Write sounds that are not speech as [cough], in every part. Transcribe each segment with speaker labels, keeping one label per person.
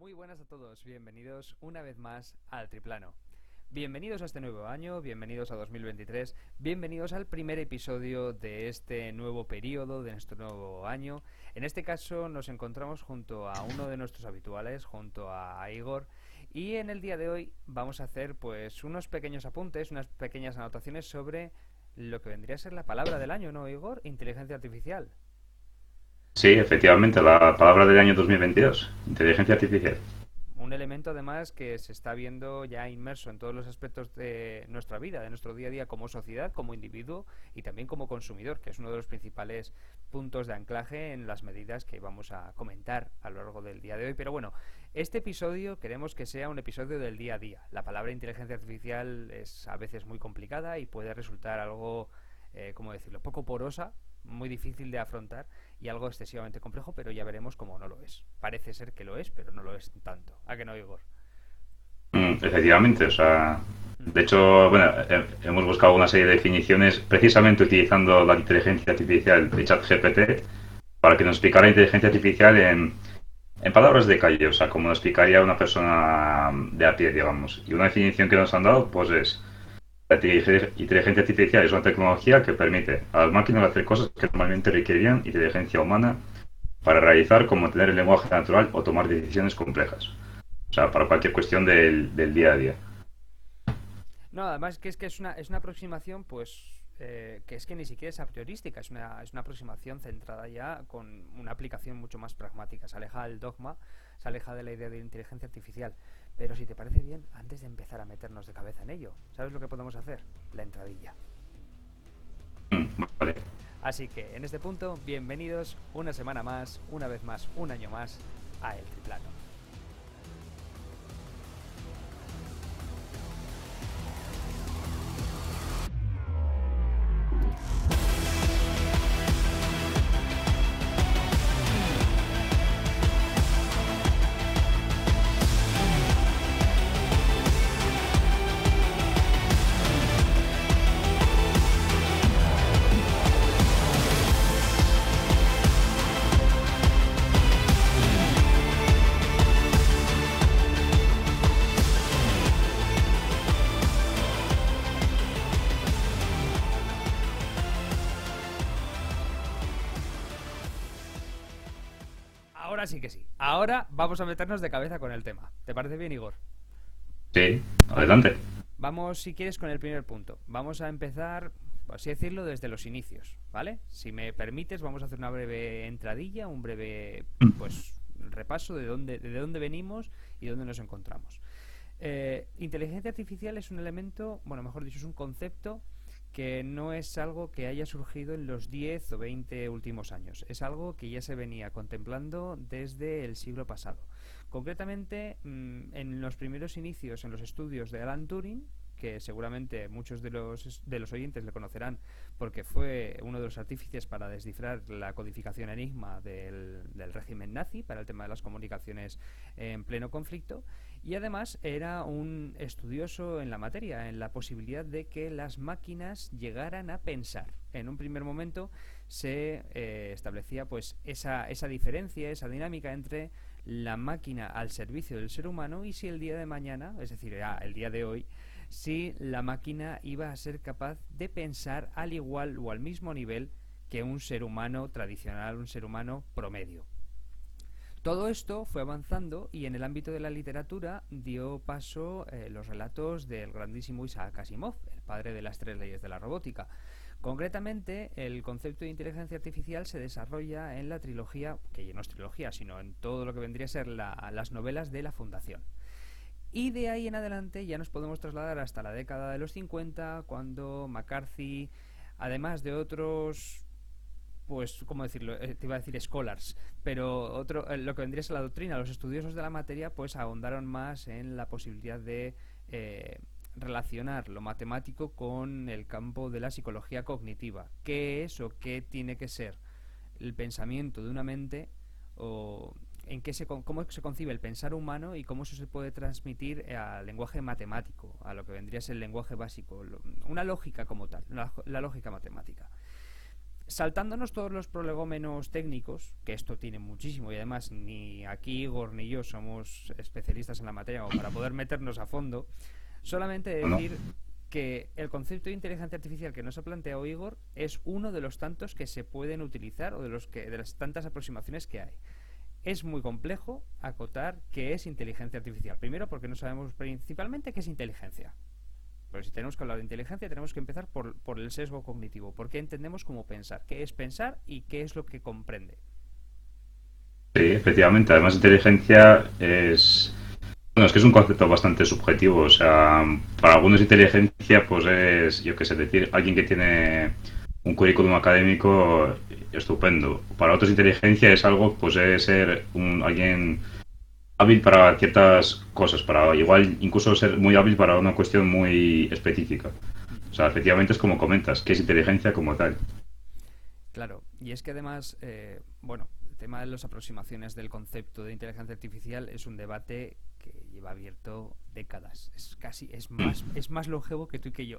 Speaker 1: Muy buenas a todos, bienvenidos una vez más al Triplano. Bienvenidos a este nuevo año, bienvenidos a 2023, bienvenidos al primer episodio de este nuevo periodo, de nuestro nuevo año. En este caso nos encontramos junto a uno de nuestros habituales, junto a Igor, y en el día de hoy vamos a hacer pues unos pequeños apuntes, unas pequeñas anotaciones sobre lo que vendría a ser la palabra del año, ¿no, Igor? Inteligencia artificial.
Speaker 2: Sí, efectivamente, la palabra del año 2022, inteligencia artificial.
Speaker 1: Un elemento además que se está viendo ya inmerso en todos los aspectos de nuestra vida, de nuestro día a día como sociedad, como individuo y también como consumidor, que es uno de los principales puntos de anclaje en las medidas que vamos a comentar a lo largo del día de hoy. Pero bueno, este episodio queremos que sea un episodio del día a día. La palabra inteligencia artificial es a veces muy complicada y puede resultar algo, eh, ¿cómo decirlo?, poco porosa, muy difícil de afrontar y algo excesivamente complejo, pero ya veremos cómo no lo es. Parece ser que lo es, pero no lo es tanto. ¿A que no, Igor?
Speaker 2: Mm, efectivamente, o sea, de hecho, bueno, hemos buscado una serie de definiciones precisamente utilizando la inteligencia artificial de ChatGPT para que nos explicara inteligencia artificial en, en palabras de calle, o sea, como lo explicaría una persona de a pie, digamos. Y una definición que nos han dado, pues es la inteligencia artificial es una tecnología que permite a las máquinas hacer cosas que normalmente requerirían inteligencia humana para realizar, como tener el lenguaje natural o tomar decisiones complejas. O sea, para cualquier cuestión del, día a día.
Speaker 1: No, además que es que es una, es una aproximación, pues, eh, que es que ni siquiera es a priorística, es una, es una aproximación centrada ya con una aplicación mucho más pragmática. Se aleja del dogma, se aleja de la idea de inteligencia artificial. Pero si te parece bien, antes de empezar a meternos de cabeza en ello, ¿sabes lo que podemos hacer? La entradilla.
Speaker 2: Mm,
Speaker 1: Así que en este punto, bienvenidos una semana más, una vez más, un año más a El Triplano. Ahora sí que sí. Ahora vamos a meternos de cabeza con el tema. ¿Te parece bien, Igor?
Speaker 2: Sí, adelante.
Speaker 1: Vamos, si quieres, con el primer punto. Vamos a empezar, por así decirlo, desde los inicios, ¿vale? Si me permites, vamos a hacer una breve entradilla, un breve, mm. pues, repaso de dónde, de dónde venimos y dónde nos encontramos. Eh, inteligencia artificial es un elemento, bueno, mejor dicho, es un concepto que no es algo que haya surgido en los 10 o 20 últimos años, es algo que ya se venía contemplando desde el siglo pasado. Concretamente, mm, en los primeros inicios en los estudios de Alan Turing, que seguramente muchos de los, de los oyentes le conocerán porque fue uno de los artífices para descifrar la codificación enigma del, del régimen nazi para el tema de las comunicaciones en pleno conflicto, y además era un estudioso en la materia, en la posibilidad de que las máquinas llegaran a pensar. En un primer momento se eh, establecía pues esa, esa diferencia, esa dinámica entre la máquina al servicio del ser humano y si el día de mañana, es decir, el día de hoy, si la máquina iba a ser capaz de pensar al igual o al mismo nivel que un ser humano tradicional, un ser humano promedio. Todo esto fue avanzando y en el ámbito de la literatura dio paso eh, los relatos del grandísimo Isaac Asimov, el padre de las tres leyes de la robótica. Concretamente, el concepto de inteligencia artificial se desarrolla en la trilogía, que ya no es trilogía, sino en todo lo que vendría a ser las novelas de la Fundación. Y de ahí en adelante ya nos podemos trasladar hasta la década de los 50, cuando McCarthy, además de otros pues, ¿cómo decirlo? Eh, te iba a decir scholars, pero otro, eh, lo que vendría es la doctrina, los estudiosos de la materia, pues ahondaron más en la posibilidad de eh, relacionar lo matemático con el campo de la psicología cognitiva. ¿Qué es o qué tiene que ser el pensamiento de una mente o en qué se, cómo se concibe el pensar humano y cómo eso se puede transmitir al lenguaje matemático, a lo que vendría a ser el lenguaje básico, una lógica como tal, la lógica matemática. Saltándonos todos los prolegómenos técnicos, que esto tiene muchísimo y además ni aquí Igor ni yo somos especialistas en la materia como para poder meternos a fondo, solamente decir que el concepto de inteligencia artificial que nos ha planteado Igor es uno de los tantos que se pueden utilizar o de los que de las tantas aproximaciones que hay. Es muy complejo acotar qué es inteligencia artificial. Primero porque no sabemos principalmente qué es inteligencia. Pero si tenemos que hablar de inteligencia, tenemos que empezar por, por el sesgo cognitivo. ¿Por qué entendemos cómo pensar? ¿Qué es pensar y qué es lo que comprende?
Speaker 2: Sí, efectivamente. Además, inteligencia es. Bueno, es que es un concepto bastante subjetivo. O sea, para algunos, inteligencia, pues es, yo qué sé, decir, alguien que tiene un currículum académico estupendo. Para otros, inteligencia es algo, pues es ser un, alguien hábil para ciertas cosas, para igual incluso ser muy hábil para una cuestión muy específica. O sea, efectivamente es como comentas, que es inteligencia como tal.
Speaker 1: Claro, y es que además, eh, bueno, el tema de las aproximaciones del concepto de inteligencia artificial es un debate que lleva abierto décadas. Es casi, es más, [clears throat] es más longevo que tú y que yo.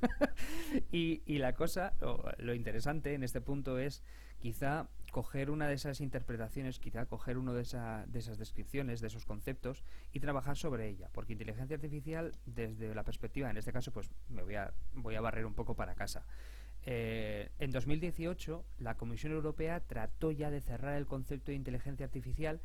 Speaker 1: [laughs] y, y, la cosa, lo interesante en este punto es quizá coger una de esas interpretaciones, quizá coger una de, de esas descripciones, de esos conceptos y trabajar sobre ella. Porque inteligencia artificial, desde la perspectiva, en este caso, pues me voy a, voy a barrer un poco para casa. Eh, en 2018, la Comisión Europea trató ya de cerrar el concepto de inteligencia artificial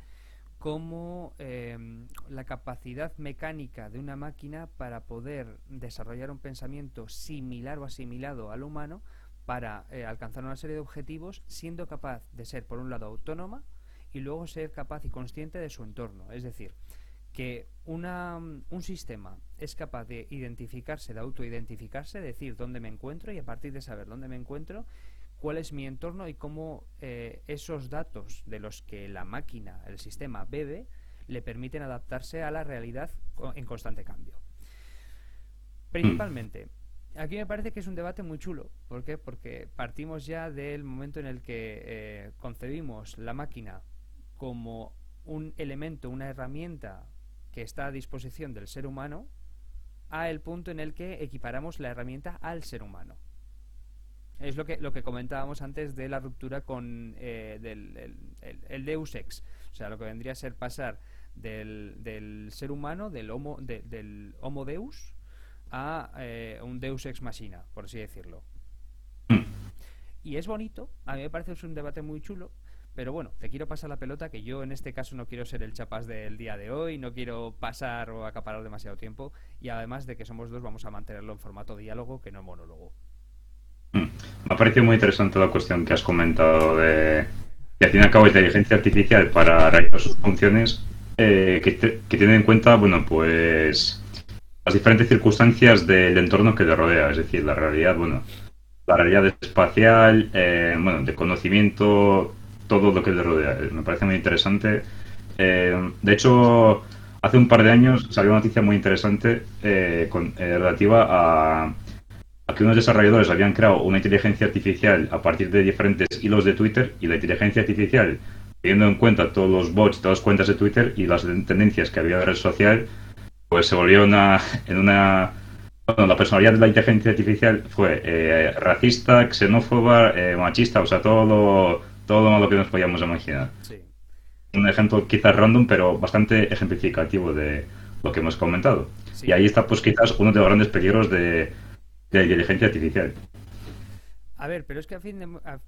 Speaker 1: como em, la capacidad mecánica de una máquina para poder desarrollar un pensamiento similar o asimilado al humano para eh, alcanzar una serie de objetivos siendo capaz de ser, por un lado, autónoma y luego ser capaz y consciente de su entorno. Es decir, que una, un sistema es capaz de identificarse, de autoidentificarse, decir dónde me encuentro y a partir de saber dónde me encuentro, cuál es mi entorno y cómo eh, esos datos de los que la máquina, el sistema bebe, le permiten adaptarse a la realidad en constante cambio. Principalmente, aquí me parece que es un debate muy chulo. ¿Por qué? Porque partimos ya del momento en el que eh, concebimos la máquina como un elemento, una herramienta que está a disposición del ser humano, a el punto en el que equiparamos la herramienta al ser humano. Es lo que, lo que comentábamos antes de la ruptura con eh, el, Deus Ex. O sea, lo que vendría a ser pasar del, ser humano, del homo, del homo Deus, a eh, un Deus ex machina, por así decirlo. Y es bonito, a mí me parece es un debate muy chulo, pero bueno, te quiero pasar la pelota, que yo en este caso no quiero ser el chapas del día de hoy, no quiero pasar o acaparar demasiado tiempo, y además de que somos dos, vamos a mantenerlo en formato diálogo, que no monólogo.
Speaker 2: Me ha parecido muy interesante la cuestión que has comentado de que al fin y al cabo inteligencia artificial para realizar sus funciones eh, que, que tiene en cuenta, bueno, pues las diferentes circunstancias del entorno que le rodea, es decir, la realidad, bueno, la realidad espacial, eh, bueno, de conocimiento, todo lo que le rodea. Eh, me parece muy interesante. Eh, de hecho, hace un par de años salió una noticia muy interesante relativa a, a, que unos desarrolladores habían creado una inteligencia artificial a partir de diferentes hilos de Twitter y la inteligencia artificial, teniendo en cuenta todos los bots, todas las cuentas de Twitter y las tendencias que había en la red social, pues se volvió una, en una... Bueno, la personalidad de la inteligencia artificial fue eh, racista, xenófoba, eh, machista, o sea, todo lo, todo lo malo que nos podíamos imaginar. Un ejemplo quizás random, pero bastante ejemplificativo de lo que hemos comentado. Y ahí está, pues quizás uno de los grandes peligros de, la inteligencia artificial.
Speaker 1: A ver, pero es que a fin de...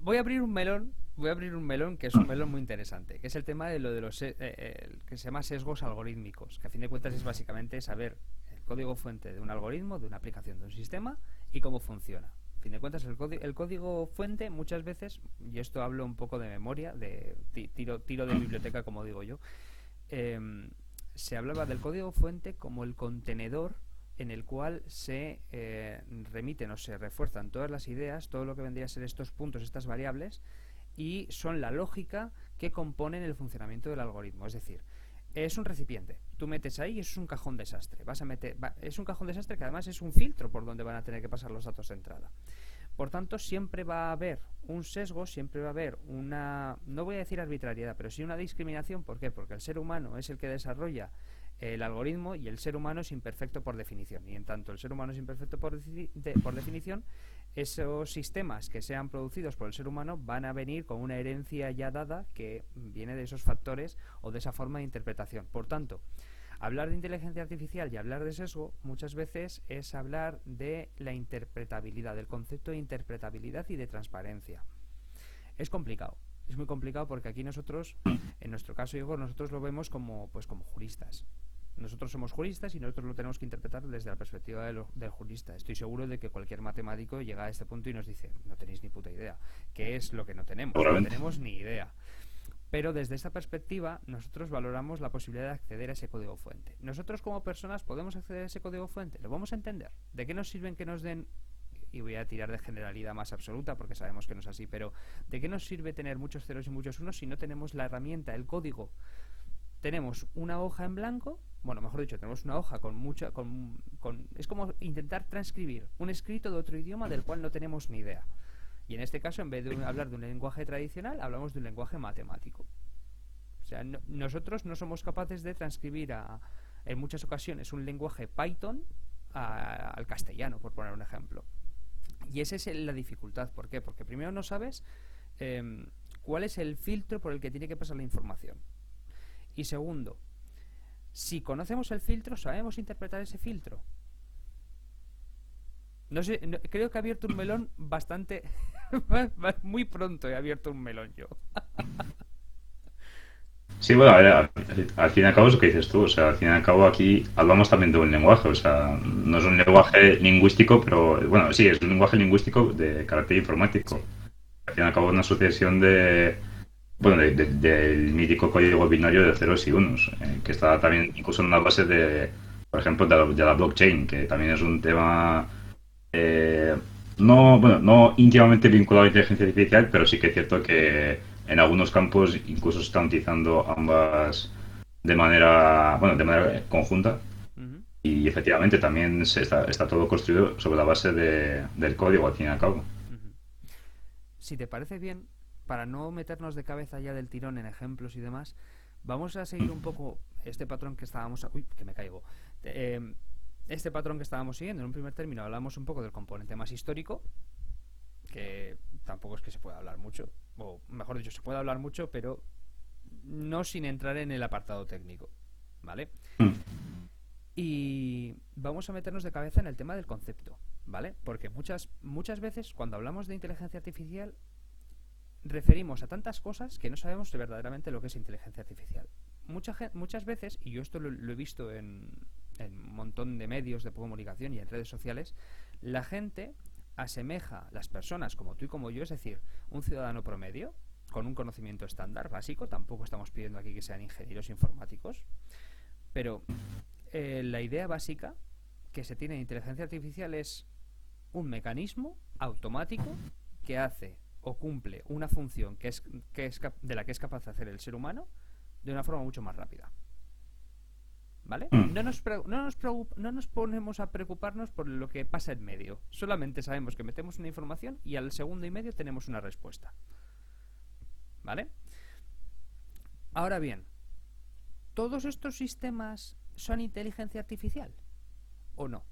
Speaker 1: Voy a abrir un melón voy a abrir un melón que es un melón muy interesante, que es el tema de lo de los eh, eh, que se llama sesgos algorítmicos, que a fin de cuentas es básicamente saber el código fuente de un algoritmo, de una aplicación, de un sistema y cómo funciona. A fin de cuentas, el, el código fuente muchas veces, y esto hablo un poco de memoria, de tiro, tiro de biblioteca, como digo yo, em, se hablaba del código fuente como el contenedor en el cual se eh, remiten o se refuerzan todas las ideas, todo lo que vendría a ser estos puntos, estas variables, y son la lógica que componen el funcionamiento del algoritmo. Es decir, es un recipiente. Tú metes ahí y eso es un cajón desastre. Vas a meter, es un cajón desastre que además es un filtro por donde van a tener que pasar los datos de entrada. Por tanto, siempre va a haber un sesgo, siempre va a haber una, no voy a decir arbitrariedad, pero sí una discriminación. ¿Por qué? Porque el ser humano es el que desarrolla el algoritmo y el ser humano es imperfecto por definición. Y en tanto el ser humano es imperfecto por, por definición, esos sistemas que sean producidos por el ser humano van a venir con una herencia ya dada que viene de esos factores o de esa forma de interpretación. Por tanto, hablar de inteligencia artificial y hablar de sesgo muchas veces es hablar de la interpretabilidad, del concepto de interpretabilidad y de transparencia. Es complicado, es muy complicado porque aquí nosotros, en nuestro caso, Igor, nosotros lo vemos como, pues, como juristas. Nosotros somos juristas y nosotros lo tenemos que interpretar desde la perspectiva del, jurista. Estoy seguro de que cualquier matemático llega a este punto y nos dice, no tenéis ni puta idea. ¿Qué es lo que no tenemos? No tenemos ni idea. Pero desde esta perspectiva, nosotros valoramos la posibilidad de acceder a ese código fuente. Nosotros como personas podemos acceder a ese código fuente, lo vamos a entender. ¿De qué nos sirven que nos den y voy a tirar de generalidad más absoluta porque sabemos que no es así, pero ¿de qué nos sirve tener muchos ceros y muchos unos si no tenemos la herramienta, el código? Tenemos una hoja en blanco, bueno, mejor dicho, tenemos una hoja con mucha, con, con, es como intentar transcribir un escrito de otro idioma del cual no tenemos ni idea. Y en este caso, en vez de hablar de un lenguaje tradicional, hablamos de un lenguaje matemático. O sea, nosotros no somos capaces de transcribir a, en muchas ocasiones un lenguaje Python al castellano, por poner un ejemplo. Y esa es la dificultad. ¿Por qué? Porque primero no sabes em, cuál es el filtro por el que tiene que pasar la información. Y segundo, si conocemos el filtro, sabemos interpretar ese filtro. No sé, creo que he abierto un melón [coughs] bastante. [laughs] muy pronto he abierto un melón yo. [laughs]
Speaker 2: Sí, bueno, al, fin y al cabo es lo que dices tú, o sea, al fin y al cabo aquí hablamos también de un lenguaje, o sea, no es un lenguaje lingüístico, pero bueno, sí, es un lenguaje lingüístico de carácter informático. Al fin y al cabo es una sucesión de, bueno, del mítico código binario de ceros y unos, eh, que está también incluso en la base de, por ejemplo, de la, blockchain, que también es un tema eh, no, bueno, no íntimamente vinculado a la inteligencia artificial, pero sí que es cierto que en algunos campos incluso se están utilizando ambas de manera, bueno, de manera conjunta. Y efectivamente también se está, está, todo construido sobre la base de, del código, al fin y al cabo.
Speaker 1: Si te parece bien, para no meternos de cabeza ya del tirón en ejemplos y demás, vamos a seguir un poco este patrón que estábamos... Uy, que me caigo. Eh, este patrón que estábamos siguiendo, en un primer término hablamos un poco del componente más histórico, que tampoco es que se pueda hablar mucho, o mejor dicho, se puede hablar mucho, pero no sin entrar en el apartado técnico, ¿vale? Y vamos a meternos de cabeza en el tema del concepto, ¿vale? Porque muchas, muchas veces cuando hablamos de inteligencia artificial referimos a tantas cosas que no sabemos verdaderamente lo que es inteligencia artificial. Mucha, muchas veces, y yo esto lo, he visto en, en un montón de medios de comunicación y en redes sociales, la gente asemeja las personas como tú y como yo, es decir, un ciudadano promedio con un conocimiento estándar básico, tampoco estamos pidiendo aquí que sean ingenieros informáticos, pero eh, la idea básica que se tiene de inteligencia artificial es un mecanismo automático que hace o cumple una función que es, que es de la que es capaz de hacer el ser humano de una forma mucho más rápida. ¿Vale? Mm. No, nos no, nos no nos ponemos a preocuparnos por lo que pasa en medio. Solamente sabemos que metemos una información y al segundo y medio tenemos una respuesta. ¿Vale? Ahora bien, ¿todos estos sistemas son inteligencia artificial? ¿O no?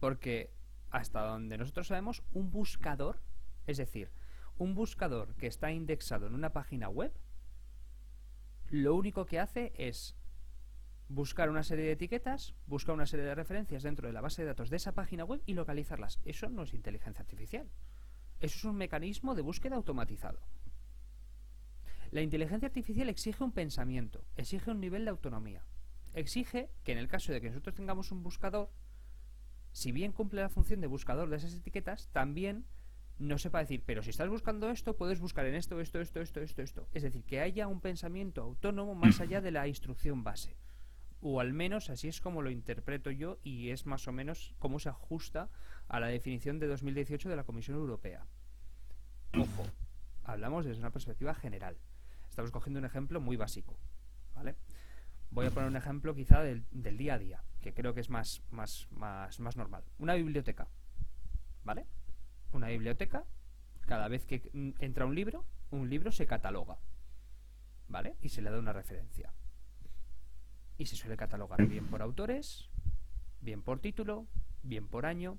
Speaker 1: Porque hasta donde nosotros sabemos, un buscador, es decir, un buscador que está indexado en una página web, lo único que hace es buscar una serie de etiquetas, buscar una serie de referencias dentro de la base de datos de esa página web y localizarlas. Eso no es inteligencia artificial. Eso es un mecanismo de búsqueda automatizado. La inteligencia artificial exige un pensamiento, exige un nivel de autonomía. Exige que en el caso de que nosotros tengamos un buscador, si bien cumple la función de buscador de esas etiquetas, también no sepa decir, pero si estás buscando esto, puedes buscar en esto, esto, esto, esto, esto, esto. Es decir, que haya un pensamiento autónomo más [clears throat] allá de la instrucción base o al menos así es como lo interpreto yo y es más o menos cómo se ajusta a la definición de 2018 de la Comisión Europea. Ojo, hablamos desde una perspectiva general. Estamos cogiendo un ejemplo muy básico, ¿vale? Voy a poner un ejemplo quizá del, día a día, que creo que es más, más, más, más normal. Una biblioteca, ¿vale? Una biblioteca, cada vez que entra un libro, un libro se cataloga, ¿vale? Y se le da una referencia. y se suele catalogar bien por autores, bien por título, bien por año.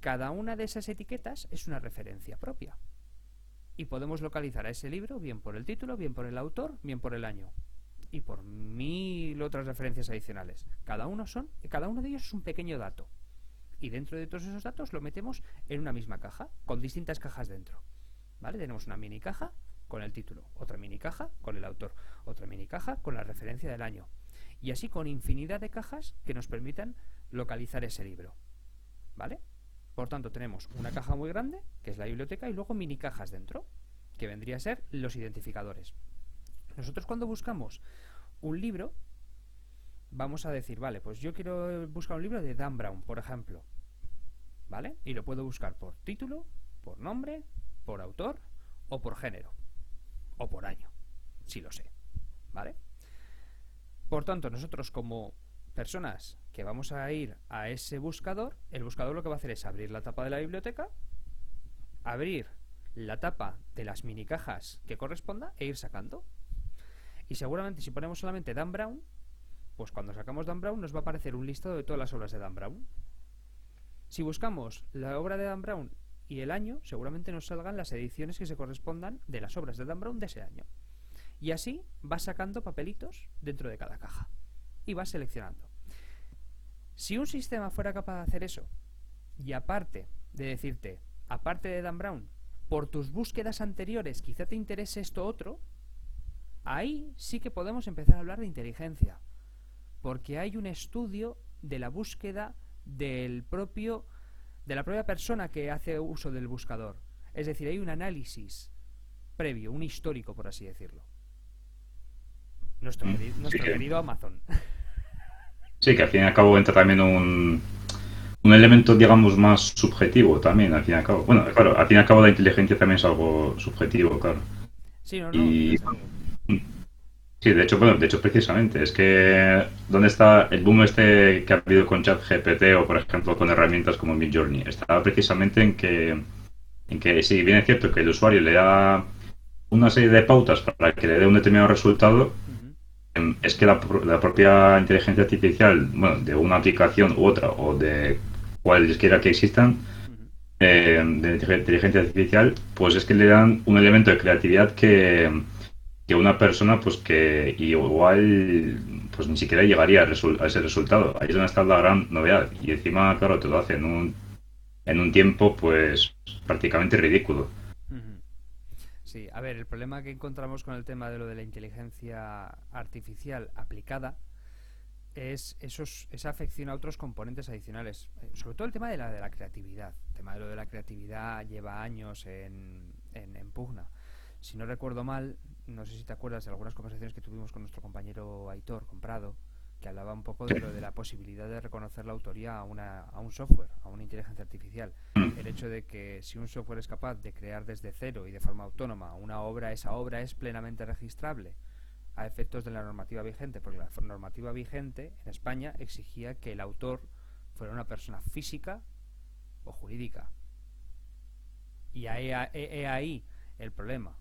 Speaker 1: Cada una de esas etiquetas es una referencia propia. Y podemos localizar a ese libro bien por el título, bien por el autor, bien por el año. Y por mil otras referencias adicionales. Cada uno son, cada uno de ellos es un pequeño dato. Y dentro de todos esos datos lo metemos en una misma caja, con distintas cajas dentro. ¿Vale? Tenemos una mini caja con el título, otra mini caja con el autor, otra mini caja con la referencia del año. Y así con infinidad de cajas que nos permitan localizar ese libro. ¿Vale? Por tanto, tenemos una caja muy grande, que es la biblioteca, y luego mini cajas dentro, que vendría a ser los identificadores. Nosotros cuando buscamos un libro, vamos a decir, vale, pues yo quiero buscar un libro de Dan Brown, por ejemplo. Y lo puedo buscar por título, por nombre, por autor o por género. O por año, si lo sé. ¿Vale? Por tanto, nosotros como personas que vamos a ir a ese buscador, el buscador lo que va a hacer es abrir la tapa de la biblioteca, abrir la tapa de las mini cajas que corresponda e ir sacando. Y seguramente si ponemos solamente Dan Brown, pues cuando sacamos Dan Brown nos va a aparecer un listado de todas las obras de Dan Brown. Si buscamos la obra de Dan Brown y el año, seguramente nos salgan las ediciones que se correspondan de las obras de Dan Brown de ese año. Y así vas sacando papelitos dentro de cada caja y vas seleccionando. Si un sistema fuera capaz de hacer eso, y aparte de decirte, aparte de Dan Brown, por tus búsquedas anteriores quizá te interese esto otro, ahí sí que podemos empezar a hablar de inteligencia, porque hay un estudio de la búsqueda del propio de la propia persona que hace uso del buscador. Es decir, hay un análisis previo, un histórico, por así decirlo. Nuestro,
Speaker 2: Mm,
Speaker 1: nuestro
Speaker 2: sí que-
Speaker 1: querido Amazon. [laughs]
Speaker 2: Sí, que al fin y al cabo entra también un, un elemento, digamos, más subjetivo también, al fin y al cabo. Bueno, claro, al fin y al cabo la inteligencia también es algo subjetivo, claro.
Speaker 1: Sí, no, no.
Speaker 2: Y-. Sí, de hecho, bueno, de hecho precisamente, es que ¿dónde está el boom este que ha habido con ChatGPT o, por ejemplo, con herramientas como Midjourney? Está precisamente en que, en que sí, bien es cierto que el usuario le da una serie de pautas para que le dé un determinado resultado, em, es que la, la propia inteligencia artificial, bueno, de una aplicación u otra, o de cualesquiera que existan, eh, de inteligencia artificial, pues es que le dan un elemento de creatividad que, que una persona, pues que igual, pues ni siquiera llegaría a, ese resultado. Ahí es donde está la gran novedad. Y encima, claro, te lo hace en un, en un tiempo, pues prácticamente ridículo.
Speaker 1: Sí, a ver, el problema que encontramos con el tema de lo de la inteligencia artificial aplicada es esos, esa afección a otros componentes adicionales. Eh, Sobre todo el tema de la, de la creatividad. El tema de lo de la creatividad lleva años en, en, en pugna. Si no recuerdo mal, no sé si te acuerdas de algunas conversaciones que tuvimos con nuestro compañero Aitor Comprado, que hablaba un poco de lo de la posibilidad de reconocer la autoría a, una, a un software, a una inteligencia artificial. El hecho de que si un software es capaz de crear desde cero y de forma autónoma una obra, esa obra es plenamente registrable a efectos de la normativa vigente, porque la normativa vigente en España exigía que el autor fuera una persona física o jurídica. Y ahí, he- he ahí el problema,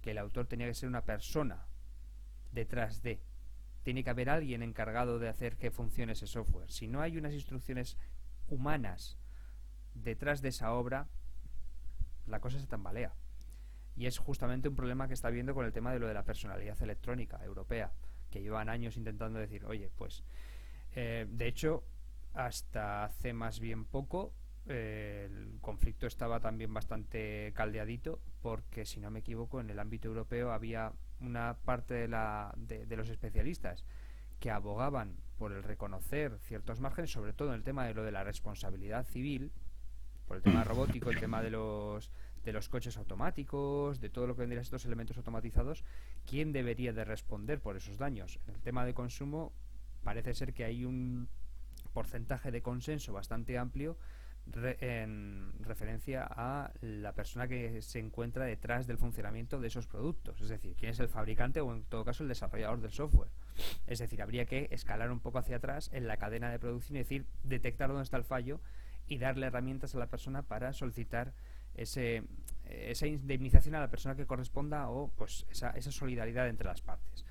Speaker 1: que el autor tenía que ser una persona detrás de. Tiene que haber alguien encargado de hacer que funcione ese software. Si no hay unas instrucciones humanas detrás de esa obra, la cosa se tambalea. Y es justamente un problema que está viendo con el tema de lo de la personalidad electrónica europea, que llevan años intentando decir, oye, pues, eh, de hecho, hasta hace más bien poco, el conflicto estaba también bastante caldeadito, porque si no me equivoco, en el ámbito europeo había una parte de, la, de, los especialistas que abogaban por el reconocer ciertos márgenes, sobre todo en el tema de lo de la responsabilidad civil, por el tema robótico, el tema de los de los coches automáticos, de todo lo que vendría a estos elementos automatizados, ¿quién debería de responder por esos daños? En el tema de consumo parece ser que hay un porcentaje de consenso bastante amplio re- en referencia a la persona que se encuentra detrás del funcionamiento de esos productos, es decir, quién es el fabricante o en todo caso el desarrollador del software. Es decir, habría que escalar un poco hacia atrás en la cadena de producción y decir, detectar dónde está el fallo y darle herramientas a la persona para solicitar ese, esa indemnización a la persona que corresponda o pues esa, esa solidaridad entre las partes.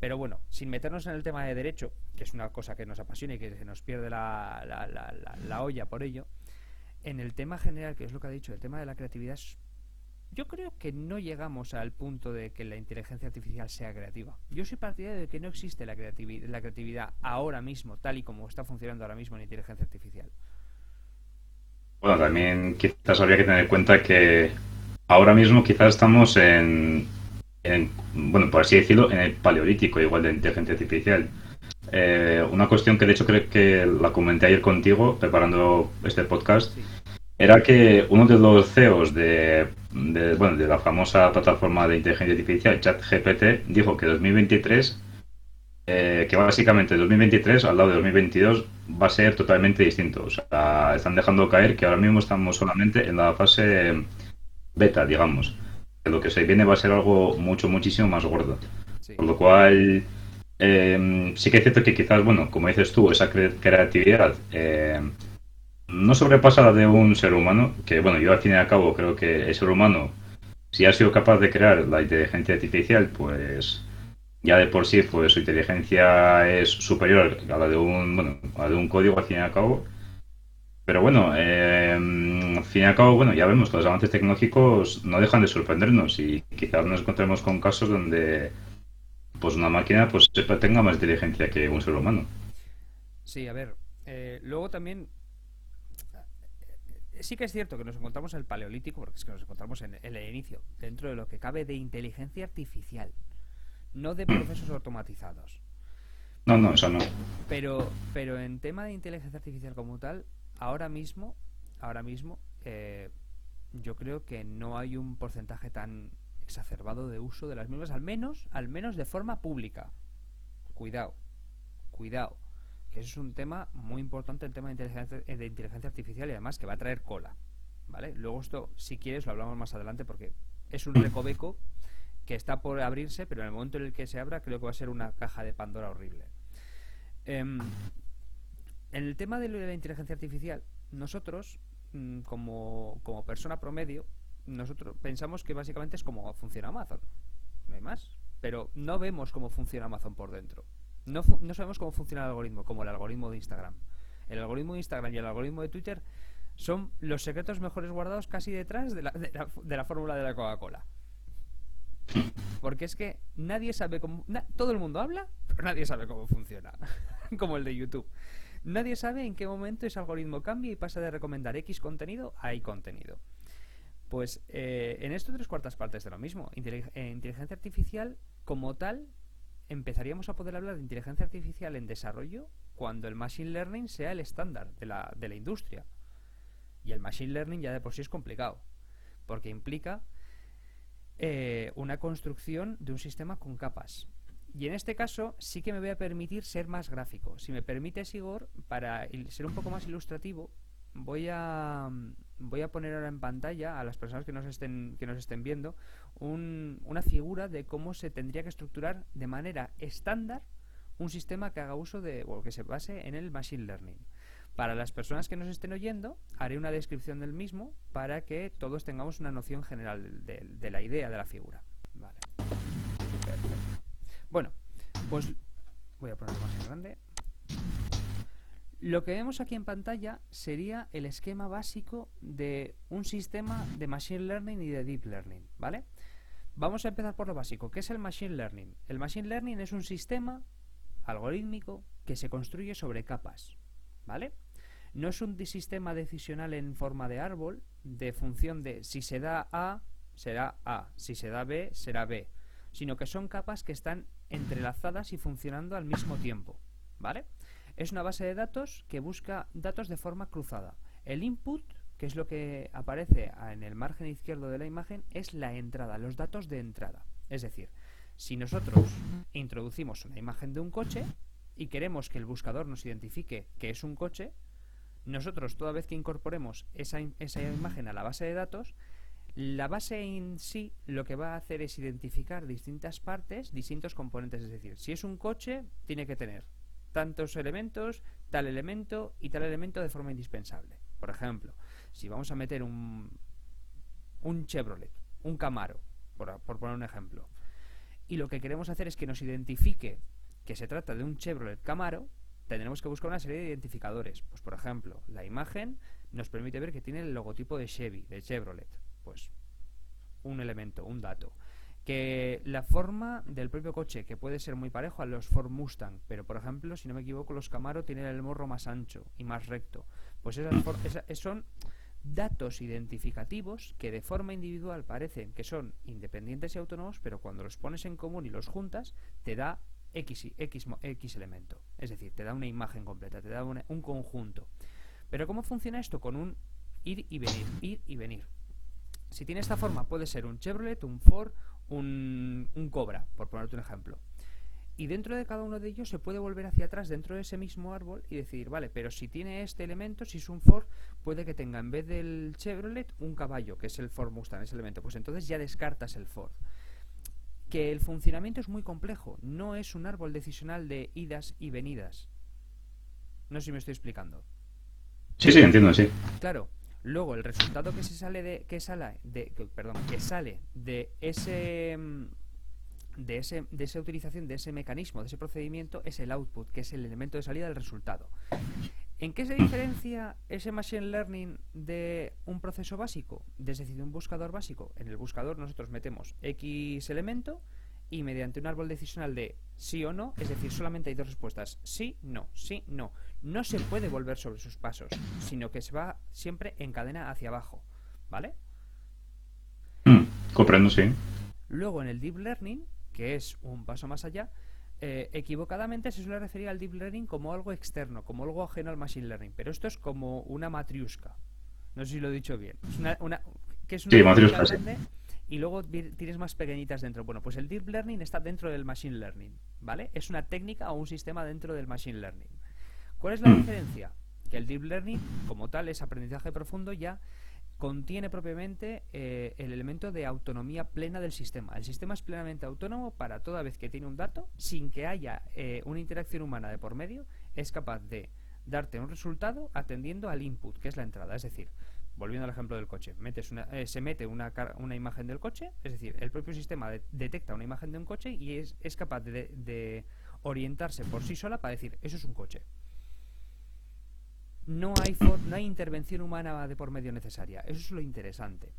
Speaker 1: Pero bueno, sin meternos en el tema de derecho, que es una cosa que nos apasiona y que se nos pierde la, la, la, la olla por ello, en el tema general, que es lo que ha dicho, el tema de la creatividad, yo creo que no llegamos al punto de que la inteligencia artificial sea creativa. Yo soy partidario de que no existe la, creatividad, la creatividad ahora mismo, tal y como está funcionando ahora mismo en inteligencia artificial.
Speaker 2: Bueno, también quizás habría que tener en cuenta que ahora mismo quizás estamos en, bueno, por así decirlo, en el paleolítico igual de inteligencia artificial. Eh, una cuestión que de hecho creo que la comenté ayer contigo preparando este podcast era que uno de los CEOs de, bueno, de la famosa plataforma de inteligencia artificial ChatGPT dijo que 2023 eh, que básicamente 2023 al lado de 2022 va a ser totalmente distinto. O sea, están dejando caer que ahora mismo estamos solamente en la fase beta, digamos. Que lo que se viene va a ser algo mucho, muchísimo más gordo. Por lo cual, eh, sí que es cierto que quizás, bueno, como dices tú, esa creatividad eh, no sobrepasa la de un ser humano, que bueno, yo al fin y al cabo creo que el ser humano, si ha sido capaz de crear la inteligencia artificial, pues ya de por sí pues su inteligencia es superior a la de un bueno a de un código al fin y al cabo. Pero bueno eh, al fin y al cabo bueno ya vemos que los avances tecnológicos no dejan de sorprendernos y quizás nos encontremos con casos donde pues una máquina pues tenga más inteligencia que un ser humano.
Speaker 1: Sí a ver eh, luego también sí que es cierto que nos encontramos en el paleolítico porque es que nos encontramos en el inicio dentro de lo que cabe de inteligencia artificial no de [clears throat] procesos automatizados.
Speaker 2: No, no, eso no.
Speaker 1: Pero, pero en tema de inteligencia artificial como tal, ahora mismo, ahora mismo, eh, yo creo que no hay un porcentaje tan exacerbado de uso de las mismas, al menos, al menos de forma pública. Cuidado, cuidado, que eso es un tema muy importante, el tema de inteligencia, de inteligencia artificial y además que va a traer cola. ¿Vale? Luego esto, si quieres, lo hablamos más adelante porque es un [coughs] recoveco que está por abrirse, pero en el momento en el que se abra creo que va a ser una caja de Pandora horrible. En el tema de la inteligencia artificial, nosotros, mm, como, como persona promedio, nosotros pensamos que básicamente es como funciona Amazon. No hay más. Pero no vemos cómo funciona Amazon por dentro. No, no sabemos cómo funciona el algoritmo, como el algoritmo de Instagram. El algoritmo de Instagram y el algoritmo de Twitter son los secretos mejores guardados casi detrás de la, de la fórmula de la Coca-Cola. Porque es que nadie sabe cómo... todo el mundo habla, pero nadie sabe cómo funciona. [laughs] Como el de YouTube. Nadie sabe en qué momento ese algoritmo cambia y pasa de recomendar X contenido a Y contenido. Pues eh, en esto tres cuartas partes de lo mismo. Eh, inteligencia artificial como tal, empezaríamos a poder hablar de inteligencia artificial en desarrollo cuando el machine learning sea el estándar de la, de la industria. Y el machine learning ya de por sí es complicado, porque implica eh, una construcción de un sistema con capas. Y en este caso sí que me voy a permitir ser más gráfico. Si me permite, Igor, para ser un poco más ilustrativo, voy a voy a poner ahora en pantalla a las personas que nos estén que nos estén viendo una figura de cómo se tendría que estructurar de manera estándar un sistema que haga uso de o que se base en el machine learning. Para las personas que nos estén oyendo, haré una descripción del mismo para que todos tengamos una noción general de, la idea de la figura. Vale. Bueno, pues voy a ponerlo más grande. Lo que vemos aquí en pantalla sería el esquema básico de un sistema de Machine Learning y de Deep Learning, ¿vale? Vamos a empezar por lo básico. ¿Qué es el Machine Learning? El Machine Learning es un sistema algorítmico que se construye sobre capas, ¿vale? No es un sistema decisional en forma de árbol, de función de si se da A, será A, si se da B, será B, sino que son capas que están entrelazadas y funcionando al mismo tiempo, ¿vale? Es una base de datos que busca datos de forma cruzada. El input, que es lo que aparece en el margen izquierdo de la imagen, es la entrada, los datos de entrada. Es decir, si nosotros introducimos una imagen de un coche y queremos que el buscador nos identifique que es un coche, nosotros toda vez que incorporemos esa, imagen a la base de datos, la base en sí lo que va a hacer es identificar distintas partes, distintos componentes. Es decir, si es un coche, tiene que tener tantos elementos, tal elemento y tal elemento de forma indispensable. Por ejemplo, si vamos a meter un, un Chevrolet, un Camaro, por, por poner un ejemplo, y lo que queremos hacer es que nos identifique que se trata de un Chevrolet Camaro, tendremos que buscar una serie de identificadores. Pues por ejemplo, la imagen nos permite ver que tiene el logotipo de Chevy, de Chevrolet. Pues un elemento, un dato. Que la forma del propio coche, que puede ser muy parejo a los Ford Mustang, pero por ejemplo, si no me equivoco, los Camaro tienen el morro más ancho y más recto. Pues esas, son datos identificativos que de forma individual parecen que son independientes y autónomos, pero cuando los pones en común y los juntas, te da X, X, X elemento. Es decir, te da una imagen completa, te da un conjunto. Pero ¿cómo funciona esto? Con un ir y venir, ir y venir. Si tiene esta forma, puede ser un Chevrolet, un Ford, un, un Cobra, por ponerte un ejemplo. Y dentro de cada uno de ellos se puede volver hacia atrás dentro de ese mismo árbol y decir, vale, pero si tiene este elemento, si es un Ford, puede que tenga en vez del Chevrolet un caballo, que es el Ford Mustang, ese elemento. Pues entonces ya descartas el Ford. Que el funcionamiento es muy complejo, no es un árbol decisional de idas y venidas. No sé si me estoy explicando.
Speaker 2: Sí, sí, entiendo, sí.
Speaker 1: Claro. Luego el resultado que se sale de que sale de perdón, que sale de ese mm, de ese de esa utilización de ese mecanismo, de ese procedimiento es el output, que es el elemento de salida del resultado. ¿En qué se diferencia ese machine learning de un proceso básico? Es decir, de un buscador básico. En el buscador nosotros metemos X elemento y mediante un árbol decisional de sí o no, es decir, solamente hay dos respuestas, sí, no, sí, no. No se puede volver sobre sus pasos, sino que se va siempre en cadena hacia abajo, ¿vale?
Speaker 2: Mm, comprendo, sí.
Speaker 1: Luego en el deep learning, que es un paso más allá, eh, equivocadamente se suele referir al deep learning como algo externo, como algo ajeno al machine learning, pero esto es como una matriusca. No sé si lo he dicho bien. Es una, una que es una
Speaker 2: sí, matriusca, sí
Speaker 1: y luego tienes más pequeñitas dentro. Bueno, pues el Deep Learning está dentro del Machine Learning, ¿vale? Es una técnica o un sistema dentro del Machine Learning. ¿Cuál es la mm. diferencia? Que el Deep Learning, como tal, es aprendizaje profundo, ya contiene propiamente eh, el elemento de autonomía plena del sistema. El sistema es plenamente autónomo para toda vez que tiene un dato, sin que haya eh, una interacción humana de por medio, es capaz de darte un resultado atendiendo al input, que es la entrada. Es decir, volviendo al ejemplo del coche, metes eh, se mete una, una, imagen del coche, es decir, el propio sistema detecta una imagen de un coche y es, es capaz de, orientarse por sí sola para decir, eso es un coche. No hay, no hay intervención humana de por medio necesaria. Eso es lo interesante.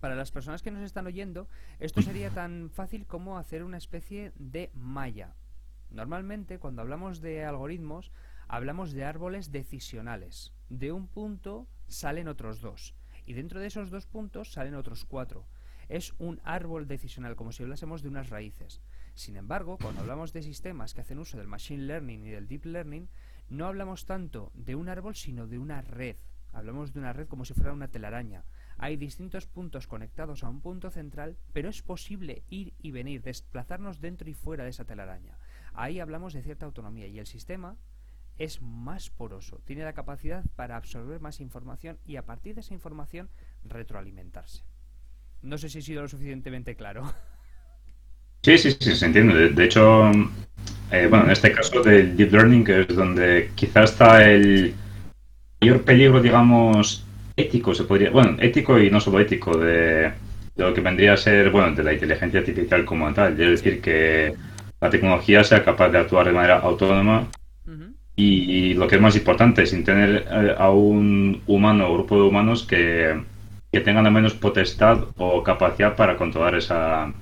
Speaker 1: Para las personas que nos están oyendo, esto sería tan fácil como hacer una especie de malla. Normalmente, cuando hablamos de algoritmos, hablamos de árboles decisionales. De un punto salen otros dos. Y dentro de esos dos puntos salen otros cuatro. Es un árbol decisional, como si hablásemos de unas raíces. Sin embargo, cuando hablamos de sistemas que hacen uso del machine learning y del deep learning, no hablamos tanto de un árbol, sino de una red. Hablamos de una red como si fuera una telaraña. Hay distintos puntos conectados a un punto central, pero es posible ir y venir, desplazarnos dentro y fuera de esa telaraña. Ahí hablamos de cierta autonomía y el sistema es más poroso, tiene la capacidad para absorber más información y a partir de esa información retroalimentarse. No sé si he sido lo suficientemente claro.
Speaker 2: Sí, sí, sí, se entiende. De, hecho, eh, bueno, en este caso del deep learning, que es donde quizás está el mayor peligro, digamos, ético, se podría, bueno, ético y no solo ético, de, lo que vendría a ser, bueno, de la inteligencia artificial como tal. Es decir, que la tecnología sea capaz de actuar de manera autónoma y, lo que es más importante, sin tener eh, a un humano o grupo de humanos que, tengan al menos potestad o capacidad para controlar esa,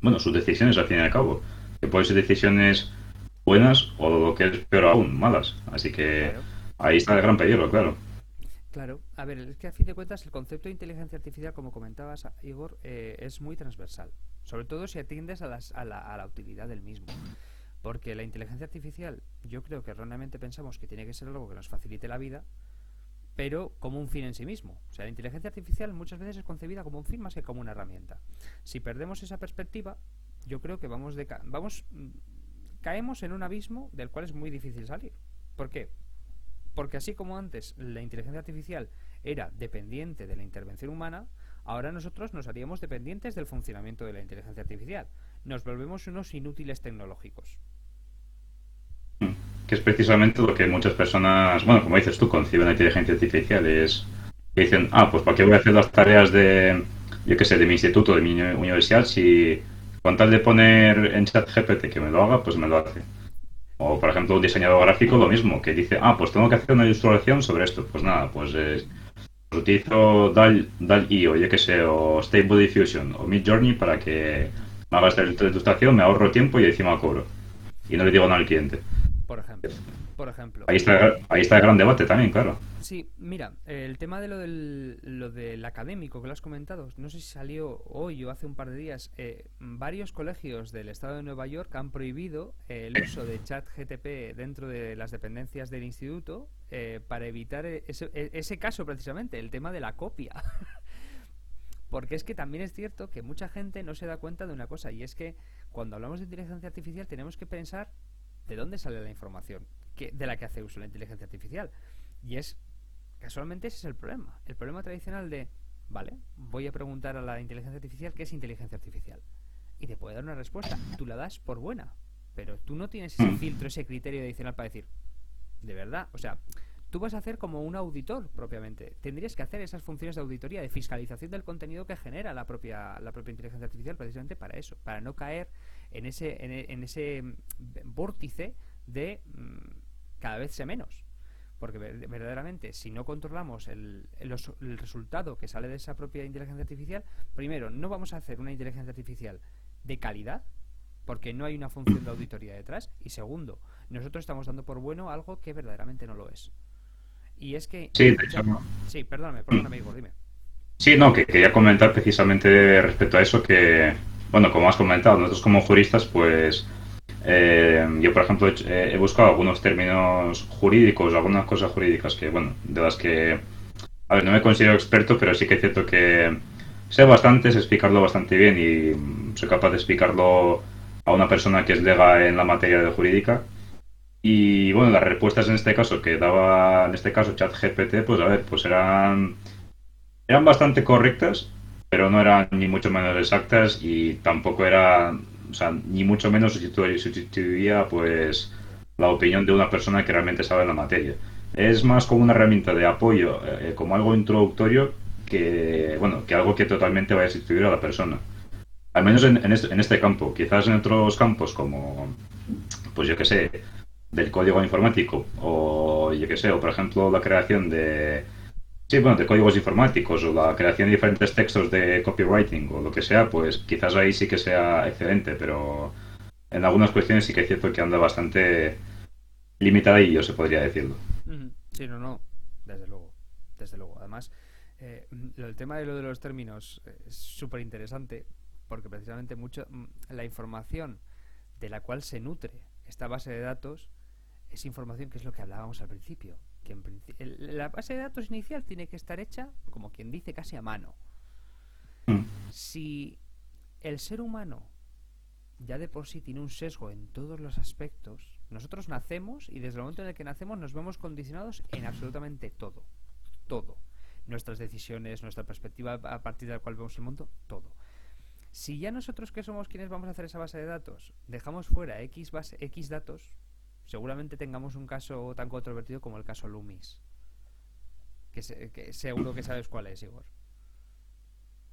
Speaker 2: bueno, sus decisiones al fin y al cabo. Que pueden ser decisiones buenas o lo que es peor aún, malas. Así que ahí está el gran peligro, claro.
Speaker 1: Claro, a ver, es que a fin de cuentas el concepto de inteligencia artificial, como comentabas, Igor, eh, es muy transversal. Sobre todo si atiendes a, las, a, la, a la utilidad del mismo. Porque la inteligencia artificial, yo creo que erróneamente pensamos que tiene que ser algo que nos facilite la vida, pero como un fin en sí mismo. O sea, la inteligencia artificial muchas veces es concebida como un fin más que como una herramienta. Si perdemos esa perspectiva, yo creo que vamos de vamos caemos en un abismo del cual es muy difícil salir. ¿Por qué? Porque así como antes la inteligencia artificial era dependiente de la intervención humana, ahora nosotros nos haríamos dependientes del funcionamiento de la inteligencia artificial. Nos volvemos unos inútiles tecnológicos
Speaker 2: que es precisamente lo que muchas personas, bueno, como dices tú, conciben la inteligencia artificial, es que dicen, ah, pues ¿para qué voy a hacer las tareas de, yo qué sé, de mi instituto, de mi universidad, si con tal de poner en chat GPT que me lo haga, pues me lo hace. O, por ejemplo, un diseñador gráfico, lo mismo, que dice, ah, pues tengo que hacer una ilustración sobre esto. Pues nada, pues utilizo DAL, DAL I o yo que sé, o Stable Diffusion o Mid Journey para que me haga esta ilustración, me ahorro tiempo y encima cobro. Y no le digo nada al cliente.
Speaker 1: Por ejemplo. Por ejemplo.
Speaker 2: Ahí está, ahí está el gran debate también, claro.
Speaker 1: Sí, mira, el tema de lo del, lo del académico que lo has comentado, no sé si salió hoy o hace un par de días, eh, varios colegios del estado de Nueva York han prohibido el uso de chat GTP dentro de las dependencias del instituto eh, para evitar ese, e, ese caso precisamente, el tema de la copia. [laughs] Porque es que también es cierto que mucha gente no se da cuenta de una cosa, y es que cuando hablamos de inteligencia artificial tenemos que pensar de dónde sale la información de la que hace uso la inteligencia artificial. Y es Casualmente ese es el problema. El problema tradicional de, vale, voy a preguntar a la inteligencia artificial qué es inteligencia artificial. Y te puede dar una respuesta. Tú la das por buena. Pero tú no tienes ese mm. filtro, ese criterio adicional para decir, de verdad, o sea, tú vas a hacer como un auditor propiamente. Tendrías que hacer esas funciones de auditoría, de fiscalización del contenido que genera la propia, la propia inteligencia artificial precisamente para eso, para no caer en ese, en, ese mm, vórtice de mm, cada vez sea menos. Porque verdaderamente, si no controlamos el, resultado que sale de esa propia inteligencia artificial, primero, no vamos a hacer una inteligencia artificial de calidad, porque no hay una función de auditoría detrás. Y segundo, nosotros estamos dando por bueno algo que verdaderamente no lo es. Y es que...
Speaker 2: Sí, de hecho,
Speaker 1: Sí, perdóname, perdóname, Igor, dime.
Speaker 2: Sí, no, que quería comentar precisamente respecto a eso que, bueno, como has comentado, nosotros como juristas, pues eh, yo, por ejemplo, he, buscado algunos términos jurídicos, algunas cosas jurídicas que, bueno, de las que, no me considero experto, pero sí que es cierto que sé bastante, sé explicarlo bastante bien y soy capaz de explicarlo a una persona que es lega en la materia de jurídica. Y bueno, las respuestas en este caso que daba, en este caso, ChatGPT, pues a ver, pues eran, eran bastante correctas, pero no eran ni mucho menos exactas y tampoco eran o sea, ni mucho menos sustituiría pues la opinión de una persona que realmente sabe la materia. Es más como una herramienta de apoyo, eh, como algo introductorio que, bueno, que algo que totalmente vaya a sustituir a la persona. Al menos en, este, en este campo. Quizás en otros campos como, pues yo que sé, del código informático o yo que sé, o por ejemplo la creación de Sí, bueno, de códigos informáticos o la creación de diferentes textos de copywriting o lo que sea, pues quizás ahí sí que sea excelente, pero en algunas cuestiones sí que es cierto que anda bastante limitada y yo se podría decirlo.
Speaker 1: Sí, no, no, desde luego, desde luego. Además, eh, el tema de lo de los términos es súper interesante porque precisamente mucho mm, la información de la cual se nutre esta base de datos es información que es lo que hablábamos al principio la base de datos inicial tiene que estar hecha, como quien dice, casi a mano. Mm. Si el ser humano ya de por sí tiene un sesgo en todos los aspectos, nosotros nacemos y desde el momento en el que nacemos nos vemos condicionados en absolutamente todo. Todo. Nuestras decisiones, nuestra perspectiva a partir de la cual vemos el mundo, todo. Si ya nosotros que somos quienes vamos a hacer esa base de datos, dejamos fuera X, base, X datos, seguramente tengamos un caso tan controvertido como el caso Loomis. Que, seguro que sabes cuál es, Igor.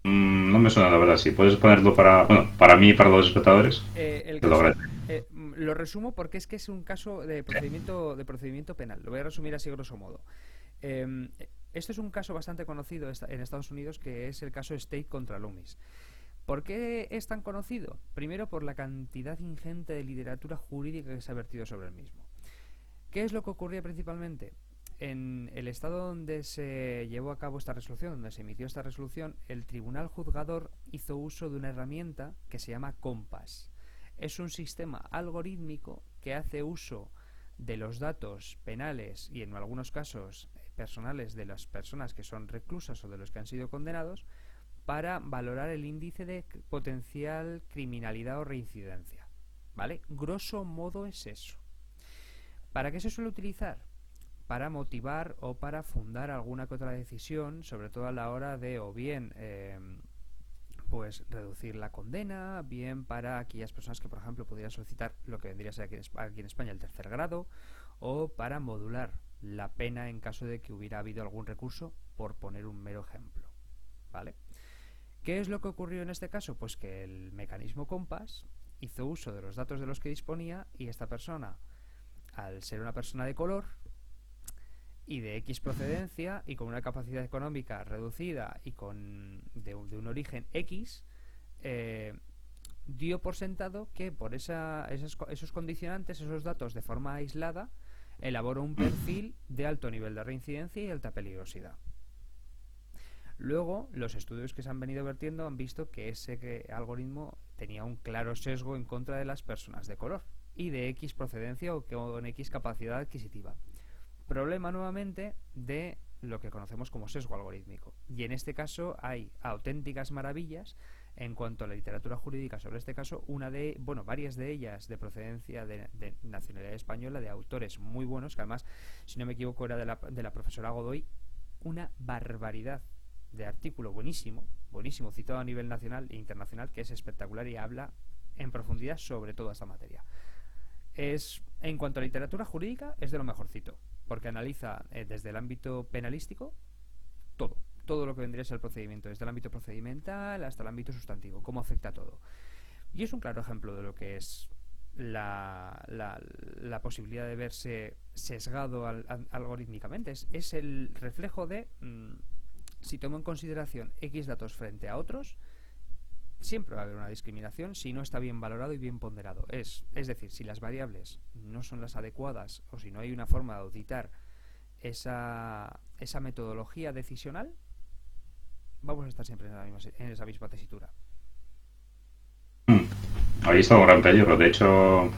Speaker 2: Mm, no me suena, la verdad. Si puedes ponerlo para, bueno, para mí y para los espectadores.
Speaker 1: Eh, eh, mm, lo, resumo porque es que es un caso de procedimiento, de procedimiento penal. Lo voy a resumir así grosso modo. Em, esto es un caso bastante conocido en Estados Unidos que es el caso State contra Loomis. ¿Por qué es tan conocido? Primero por la cantidad ingente de literatura jurídica que se ha vertido sobre el mismo. ¿Qué es lo que ocurría principalmente? En el estado donde se llevó a cabo esta resolución, donde se emitió esta resolución, el tribunal juzgador hizo uso de una herramienta que se llama COMPAS. Es un sistema algorítmico que hace uso de los datos penales y en algunos casos personales de las personas que son reclusas o de los que han sido condenados para valorar el índice de potencial criminalidad o reincidencia. ¿Vale? Grosso modo es eso. ¿Para qué se suele utilizar? Para motivar o para fundar alguna que otra decisión, sobre todo a la hora de o bien eh, pues reducir la condena, bien para aquellas personas que, por ejemplo, pudieran solicitar lo que vendría a ser aquí en España el tercer grado, o para modular la pena en caso de que hubiera habido algún recurso, por poner un mero ejemplo. ¿Vale? ¿Qué es lo que ocurrió en este caso? Pues que el mecanismo Compass hizo uso de los datos de los que disponía y esta persona, al ser una persona de color y de X procedencia y con una capacidad económica reducida y con de, un origen X, eh, dio por sentado que por esa, esos, esos condicionantes, esos datos de forma aislada, elaboró un perfil de alto nivel de reincidencia y alta peligrosidad. Luego, los estudios que se han venido vertiendo han visto que ese algoritmo tenía un claro sesgo en contra de las personas de color y de X procedencia o con X capacidad adquisitiva. Problema nuevamente de lo que conocemos como sesgo algorítmico. Y en este caso hay auténticas maravillas en cuanto a la literatura jurídica sobre este caso, una de, bueno, varias de ellas de procedencia de, nacionalidad española, de autores muy buenos, que además, si no me equivoco, era de la, de la profesora Godoy, una barbaridad de artículo buenísimo, buenísimo, citado a nivel nacional e internacional, que es espectacular y habla en profundidad sobre toda esta materia. Es, en cuanto a literatura jurídica, es de lo mejorcito, porque analiza eh, desde el ámbito penalístico todo, todo lo que vendría a ser el procedimiento, desde el ámbito procedimental hasta el ámbito sustantivo, cómo afecta todo. Y es un claro ejemplo de lo que es la, la, posibilidad de verse sesgado algorítmicamente. Es, es, el reflejo de mm, si tomo en consideración X datos frente a otros, siempre va a haber una discriminación si no está bien valorado y bien ponderado. Es, es decir, si las variables no son las adecuadas o si no hay una forma de auditar esa, esa metodología decisional, vamos a estar siempre en, esa misma tesitura.
Speaker 2: Ahí está un gran peligro. De hecho,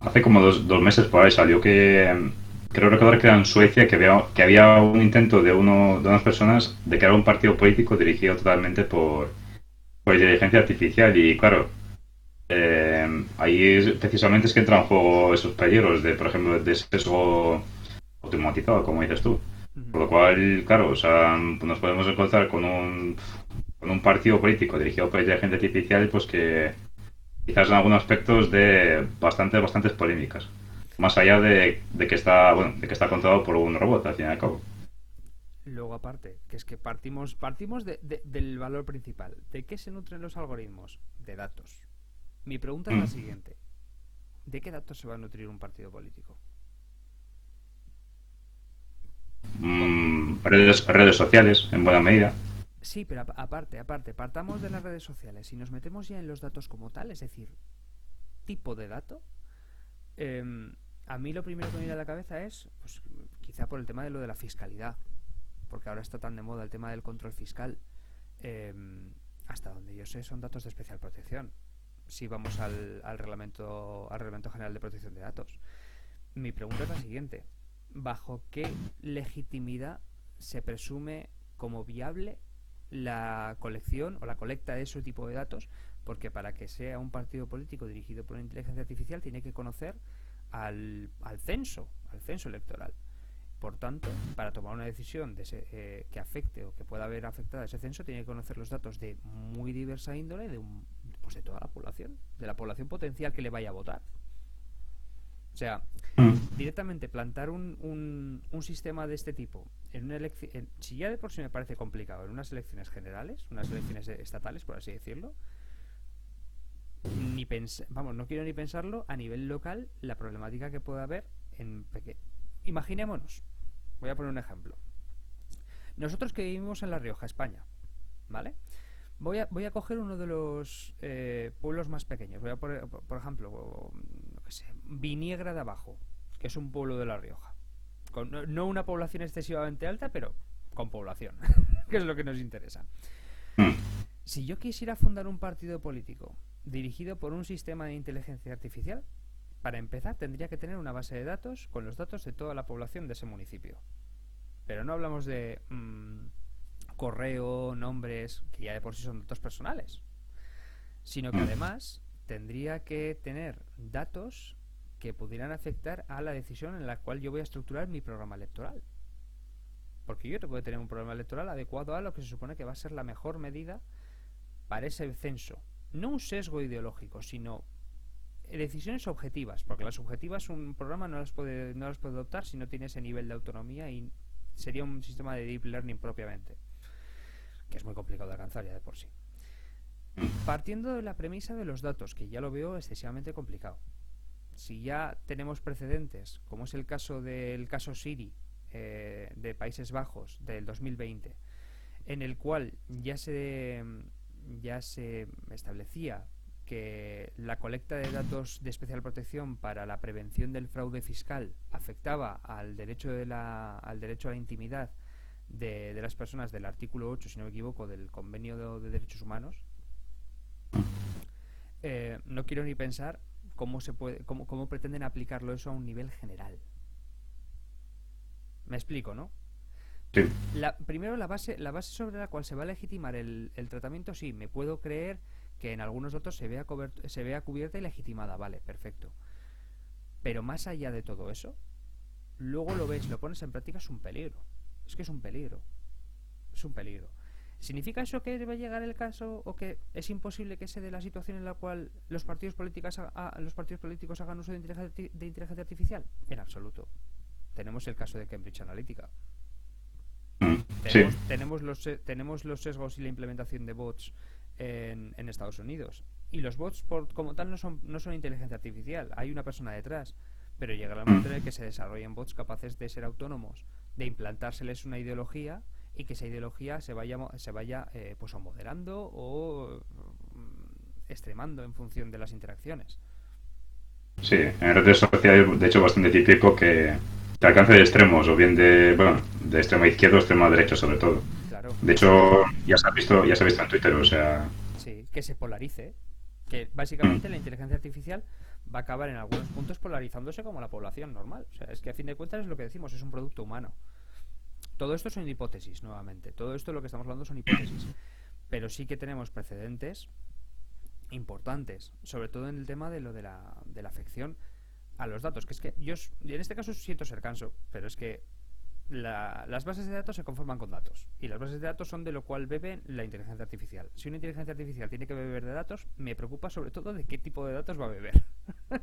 Speaker 2: hace como dos, dos meses por ahí salió que creo recordar que era en Suecia que había, que había un intento de, uno, de unas personas de crear un partido político dirigido totalmente por, por inteligencia artificial. Y claro, eh, ahí precisamente es que entran en juego esos peligros de, por ejemplo, de sesgo automatizado, como dices tú. Por lo cual, claro, o sea, nos podemos encontrar con un, con un partido político dirigido por inteligencia artificial pues que quizás en algunos aspectos de bastante, bastantes polémicas más allá de, que está bueno de que está controlado por un robot al fin y al cabo.
Speaker 1: Luego aparte que es que partimos partimos del valor principal. De qué se nutren los algoritmos de datos. Mi pregunta es la mm. siguiente. De qué datos se va a nutrir un partido político
Speaker 2: mm, redes, redes sociales en buena medida.
Speaker 1: Sí pero aparte aparte partamos de las redes sociales y nos metemos ya en los datos como tal es decir tipo de dato eh, a mí lo primero que me viene a la cabeza es, pues quizá por el tema de lo de la fiscalidad, porque ahora está tan de moda el tema del control fiscal. Em, hasta donde yo sé son datos de especial protección. Si vamos al, reglamento al reglamento general de protección de datos. Mi pregunta es la siguiente: ¿bajo qué legitimidad se presume como viable la colección o la colecta de ese tipo de datos? Porque para que sea un partido político dirigido por una inteligencia artificial tiene que conocer al, al censo, al censo electoral. Por tanto, para tomar una decisión de eh, que afecte o que pueda haber afectado a ese censo, tiene que conocer los datos de muy diversa índole de, un, pues de toda la población, de la población potencial que le vaya a votar. O sea, mm. directamente plantar un, un, un, sistema de este tipo en una elección, si ya de por sí me parece complicado, en unas elecciones generales, unas elecciones estatales, por así decirlo, ni vamos, no quiero ni pensarlo a nivel local la problemática que puede haber en pequeño. Imaginémonos, voy a poner un ejemplo. Nosotros que vivimos en La Rioja, España, ¿vale? Voy a, voy a coger uno de los eh, pueblos más pequeños. Voy a poner, por ejemplo, no sé, Viniegra de Abajo, que es un pueblo de La Rioja. Con, no una población excesivamente alta, pero con población, [laughs] que es lo que nos interesa. Hmm. Si yo quisiera fundar un partido político dirigido por un sistema de inteligencia artificial, para empezar tendría que tener una base de datos con los datos de toda la población de ese municipio. Pero no hablamos de mm, correo, nombres, que ya de por sí son datos personales, sino que mm. además tendría que tener datos que pudieran afectar a la decisión en la cual yo voy a estructurar mi programa electoral. Porque yo tengo que tener un programa electoral adecuado a lo que se supone que va a ser la mejor medida para ese censo no un sesgo ideológico, sino decisiones objetivas, porque las objetivas un programa no las puede no las puede adoptar si no tiene ese nivel de autonomía y sería un sistema de deep learning propiamente, que es muy complicado de alcanzar ya de por sí. Partiendo de la premisa de los datos, que ya lo veo excesivamente complicado. Si ya tenemos precedentes, como es el caso del caso Siri eh, de Países Bajos del 2020, en el cual ya se ya se establecía que la colecta de datos de especial protección para la prevención del fraude fiscal afectaba al derecho de la, al derecho a la intimidad de, las personas del artículo 8, si no me equivoco, del Convenio de Derechos Humanos, eh, no quiero ni pensar cómo se puede, cómo, cómo pretenden aplicarlo eso a un nivel general. Me explico, ¿no? La, primero la base, la base sobre la cual se va a legitimar el, tratamiento, sí, me puedo creer que en algunos datos se vea, se vea cubierta y legitimada, vale, perfecto. Pero más allá de todo eso, luego lo ves, lo pones en práctica, es un peligro. Es que es un peligro. Es un peligro. ¿Significa eso que debe llegar el caso o que es imposible que se dé la situación en la cual los partidos políticos, los partidos políticos hagan uso de inteligencia, de inteligencia artificial? En absoluto. Tenemos el caso de Cambridge Analytica. Mm, tenemos, los, tenemos los sesgos y la implementación de bots en, Estados Unidos. Y los bots por, como tal no son, no son inteligencia artificial. Hay una persona detrás. Pero llegará el momento en el que se desarrollen bots capaces de ser autónomos, de implantárseles una ideología y que esa ideología se vaya se vaya eh, pues o moderando o mm, extremando en función de las interacciones.
Speaker 2: Sí, en redes sociales de hecho bastante típico que te alcance de extremos o bien de bueno, de extremo izquierdo o extremo derecho sobre todo. Claro. De hecho, ya se ha visto ya se ha visto en Twitter, o sea,
Speaker 1: sí, que se polarice, que básicamente mm. la inteligencia artificial va a acabar en algunos puntos polarizándose como la población normal. O sea, es que a fin de cuentas es lo que decimos, es un producto humano. Todo esto son hipótesis, nuevamente. Todo esto lo que estamos hablando son hipótesis. Pero sí que tenemos precedentes importantes, sobre todo en el tema de lo de la, de la afección a los datos. Que es que yo, en este caso siento ser canso, pero es que las bases de datos se conforman con datos. Y las bases de datos son de lo cual bebe la inteligencia artificial. Si una inteligencia artificial tiene que beber de datos, me preocupa sobre todo de qué tipo de datos va a beber. [laughs]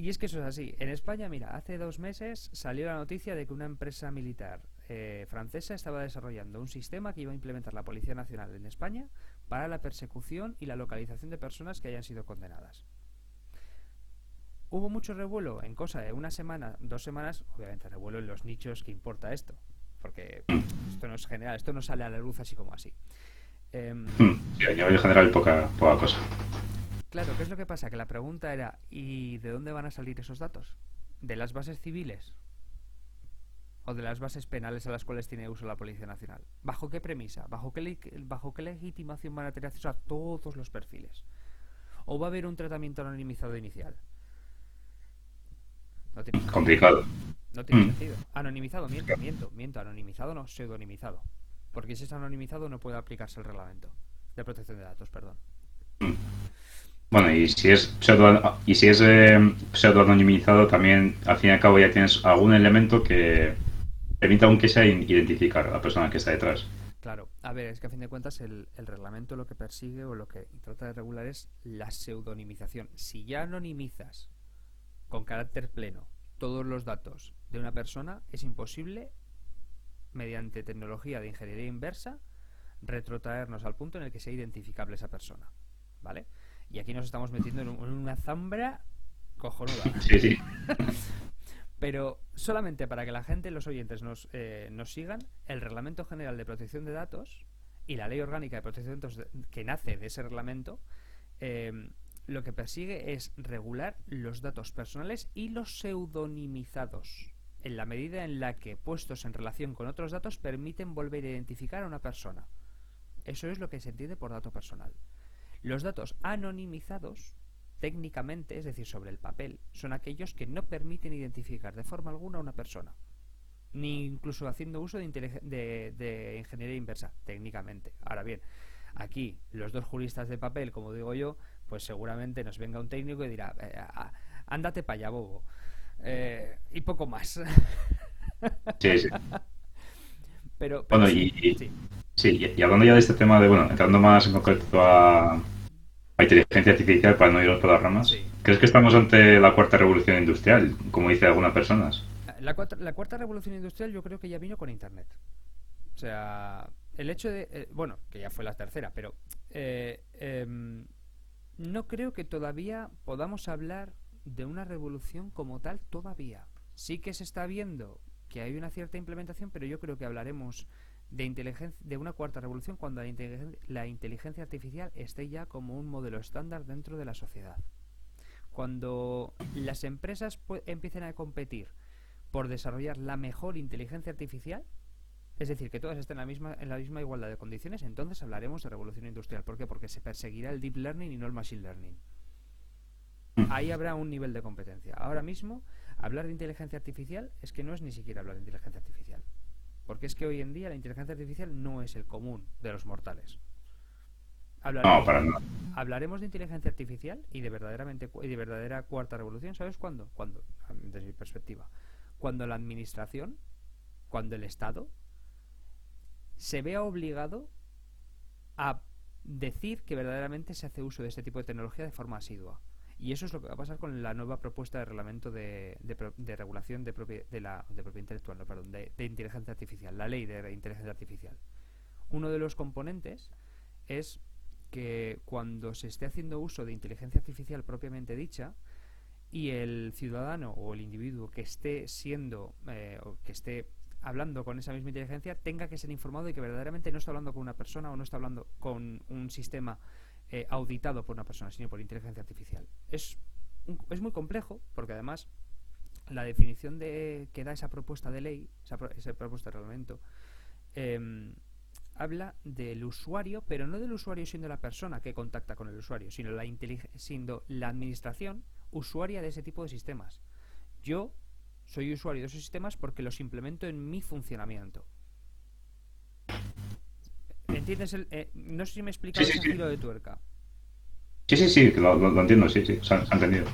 Speaker 1: Y es que eso es así. En España, mira, hace dos meses salió la noticia de que una empresa militar eh, francesa estaba desarrollando un sistema que iba a implementar la Policía Nacional en España para la persecución y la localización de personas que hayan sido condenadas. Hubo mucho revuelo en cosa de una semana, dos semanas, obviamente revuelo en los nichos que importa esto, porque [clears throat] esto no es general, esto no sale a la luz así como así.
Speaker 2: Eh, [clears throat] sí, nivel general poca, poca cosa.
Speaker 1: Claro, ¿qué es lo que pasa? Que la pregunta era, ¿y de dónde van a salir esos datos? ¿De las bases civiles? ¿O de las bases penales a las cuales tiene uso la Policía Nacional? ¿Bajo qué premisa? ¿Bajo qué, bajo qué legitimación van a tener acceso a todos los perfiles? ¿O va a haber un tratamiento anonimizado inicial?
Speaker 2: No tiene Complicado.
Speaker 1: No tiene mm. sentido. Anonimizado, miento, miento, miento. Anonimizado no, pseudonimizado. Porque si es anonimizado no puede aplicarse el reglamento de protección de datos, perdón. Mm.
Speaker 2: Bueno, y si es pseudo, y si es eh, también al fin y al cabo ya tienes algún elemento que permita, aunque sea, identificar a la persona que está detrás.
Speaker 1: Claro, a ver, es que a fin de cuentas el, el reglamento lo que persigue o lo que trata de regular es la pseudonimización. Si ya anonimizas con carácter pleno todos los datos de una persona, es imposible, mediante tecnología de ingeniería inversa, retrotraernos al punto en el que sea identificable esa persona. ¿Vale? Y aquí nos estamos metiendo en, una zambra cojonuda. [laughs]
Speaker 2: Sí, sí. [laughs]
Speaker 1: Pero solamente para que la gente, los oyentes, nos, eh, nos sigan, el Reglamento General de Protección de Datos y la Ley Orgánica de Protección de Datos que nace de ese reglamento, eh, lo que persigue es regular los datos personales y los pseudonimizados, en la medida en la que, puestos en relación con otros datos, permiten volver a identificar a una persona. Eso es lo que se entiende por dato personal. Los datos anonimizados, técnicamente, es decir, sobre el papel, son aquellos que no permiten identificar de forma alguna a una persona, ni incluso haciendo uso de, ingeniería inversa, técnicamente. Ahora bien, aquí los dos juristas de papel, como digo yo, pues seguramente nos venga un técnico y dirá, eh, ándate para allá, bobo. Eh, y poco más.
Speaker 2: Sí, sí. [laughs]
Speaker 1: Pero,
Speaker 2: bueno, y, Sí, y, hablando ya de este tema de, bueno, entrando más en concreto a, inteligencia artificial para no ir por las ramas, ¿crees que estamos ante la cuarta revolución industrial, como dicen algunas personas?
Speaker 1: La cuarta, la cuarta revolución industrial yo creo que ya vino con Internet. O sea, el hecho de, eh, bueno, que ya fue la tercera, pero eh, em, no creo que todavía podamos hablar de una revolución como tal todavía. Sí que se está viendo que hay una cierta implementación, pero yo creo que hablaremos de inteligencia de una cuarta revolución cuando la inteligencia, la inteligencia artificial esté ya como un modelo estándar dentro de la sociedad. Cuando las empresas empiecen a competir por desarrollar la mejor inteligencia artificial, es decir, que todas estén en la misma, en la misma igualdad de condiciones, entonces hablaremos de revolución industrial. ¿Por qué? Porque se perseguirá el deep learning y no el machine learning. Ahí habrá un nivel de competencia. Ahora mismo, hablar de inteligencia artificial es que no es ni siquiera hablar de inteligencia artificial. Porque es que hoy en día la inteligencia artificial no es el común de los mortales. Hablaremos, no, hablaremos de inteligencia artificial y de verdaderamente y de verdadera cuarta revolución, ¿sabes cuándo? Cuando, desde mi perspectiva, cuando la administración, cuando el Estado se vea obligado a decir que verdaderamente se hace uso de este tipo de tecnología de forma asidua. Y eso es lo que va a pasar con la nueva propuesta de reglamento de, regulación de, de, la, de propiedad intelectual, no, perdón, de, inteligencia artificial, la ley de inteligencia artificial. Uno de los componentes es que cuando se esté haciendo uso de inteligencia artificial propiamente dicha y el ciudadano o el individuo que esté siendo eh, o que esté hablando con esa misma inteligencia tenga que ser informado de que verdaderamente no está hablando con una persona o no está hablando con un sistema eh, auditado por una persona, sino por inteligencia artificial. Es, es muy complejo porque además la definición de que da esa propuesta de ley, esa, propuesta de reglamento, em, habla del usuario, pero no del usuario siendo la persona que contacta con el usuario, sino la siendo la administración usuaria de ese tipo de sistemas. Yo soy usuario de esos sistemas porque los implemento en mi funcionamiento. ¿Entiendes? El, eh, no sé si me explica el giro de tuerca.
Speaker 2: Sí, sí, sí, lo, entiendo, sí, sí, se ha, entendido.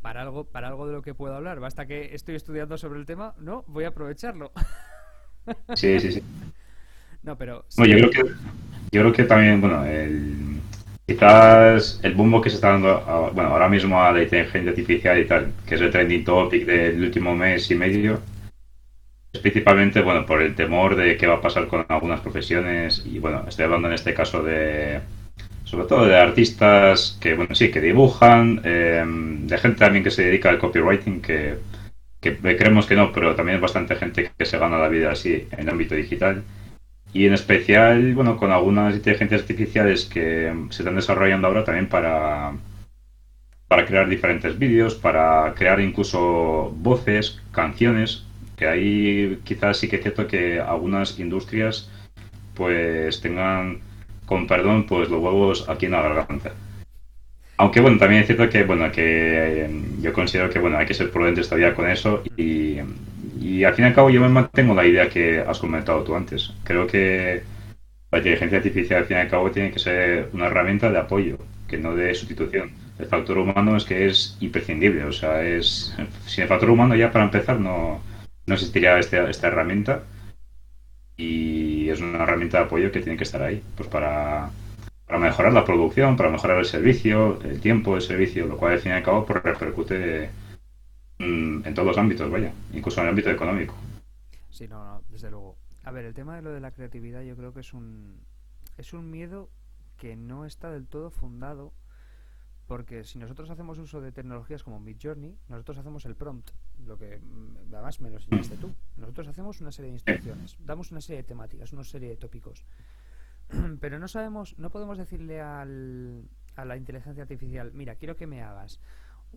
Speaker 1: Para algo, para algo de lo que puedo hablar, basta que estoy estudiando sobre el tema, no, voy a aprovecharlo.
Speaker 2: Sí, sí, sí. [laughs]
Speaker 1: No, pero...
Speaker 2: yo, creo que, yo creo que también, bueno, quizás el bombo que se está dando bueno, ahora mismo a la inteligencia artificial y tal, que es el trending topic del último mes y medio, es principalmente bueno por el temor de qué va a pasar con algunas profesiones. Y bueno, estoy hablando en este caso de sobre todo de artistas que bueno sí que dibujan, eh, de gente también que se dedica al copywriting que, que creemos que no, pero también es bastante gente que se gana la vida así en el ámbito digital y en especial, bueno, con algunas inteligencias artificiales que se están desarrollando ahora también para, para crear diferentes vídeos, para crear incluso voces, canciones, que ahí quizás sí que es cierto que algunas industrias pues tengan, con perdón, pues los huevos aquí en la garganta. Aunque bueno, también es cierto que bueno, que yo considero que bueno, hay que ser prudentes todavía con eso y y al fin y al cabo yo me mantengo la idea que has comentado tú antes. Creo que la inteligencia artificial al fin y al cabo tiene que ser una herramienta de apoyo, que no de sustitución. El factor humano es que es imprescindible, o sea, es sin el factor humano ya para empezar no, no existiría este, esta herramienta y es una herramienta de apoyo que tiene que estar ahí, pues para, para mejorar la producción, para mejorar el servicio, el tiempo de servicio, lo cual al fin y al cabo pues, repercute Mm, en todos los ámbitos, vaya, incluso en el ámbito económico.
Speaker 1: Sí, no, no, desde luego. A ver, el tema de lo de la creatividad yo creo que es un, es un miedo que no está del todo fundado porque si nosotros hacemos uso de tecnologías como Midjourney, nosotros hacemos el prompt, lo que mm, además me lo enseñaste tú. Nosotros hacemos una serie de instrucciones, damos una serie de temáticas, una serie de tópicos, [clears throat] pero no sabemos, no podemos decirle al, a la inteligencia artificial, mira, quiero que me hagas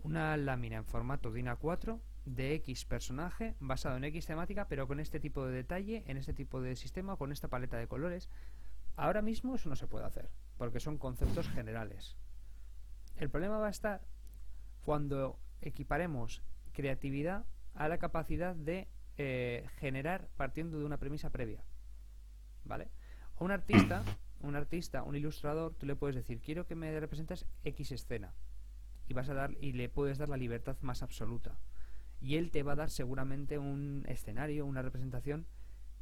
Speaker 1: una lámina en formato DIN A4 de X personaje basado en X temática, pero con este tipo de detalle, en este tipo de sistema, con esta paleta de colores. Ahora mismo eso no se puede hacer, porque son conceptos generales. El problema va a estar cuando equiparemos creatividad a la capacidad de eh, generar partiendo de una premisa previa. ¿Vale? A un artista, un artista, un ilustrador, tú le puedes decir, quiero que me representes X escena y vas a dar y le puedes dar la libertad más absoluta. Y él te va a dar seguramente un escenario, una representación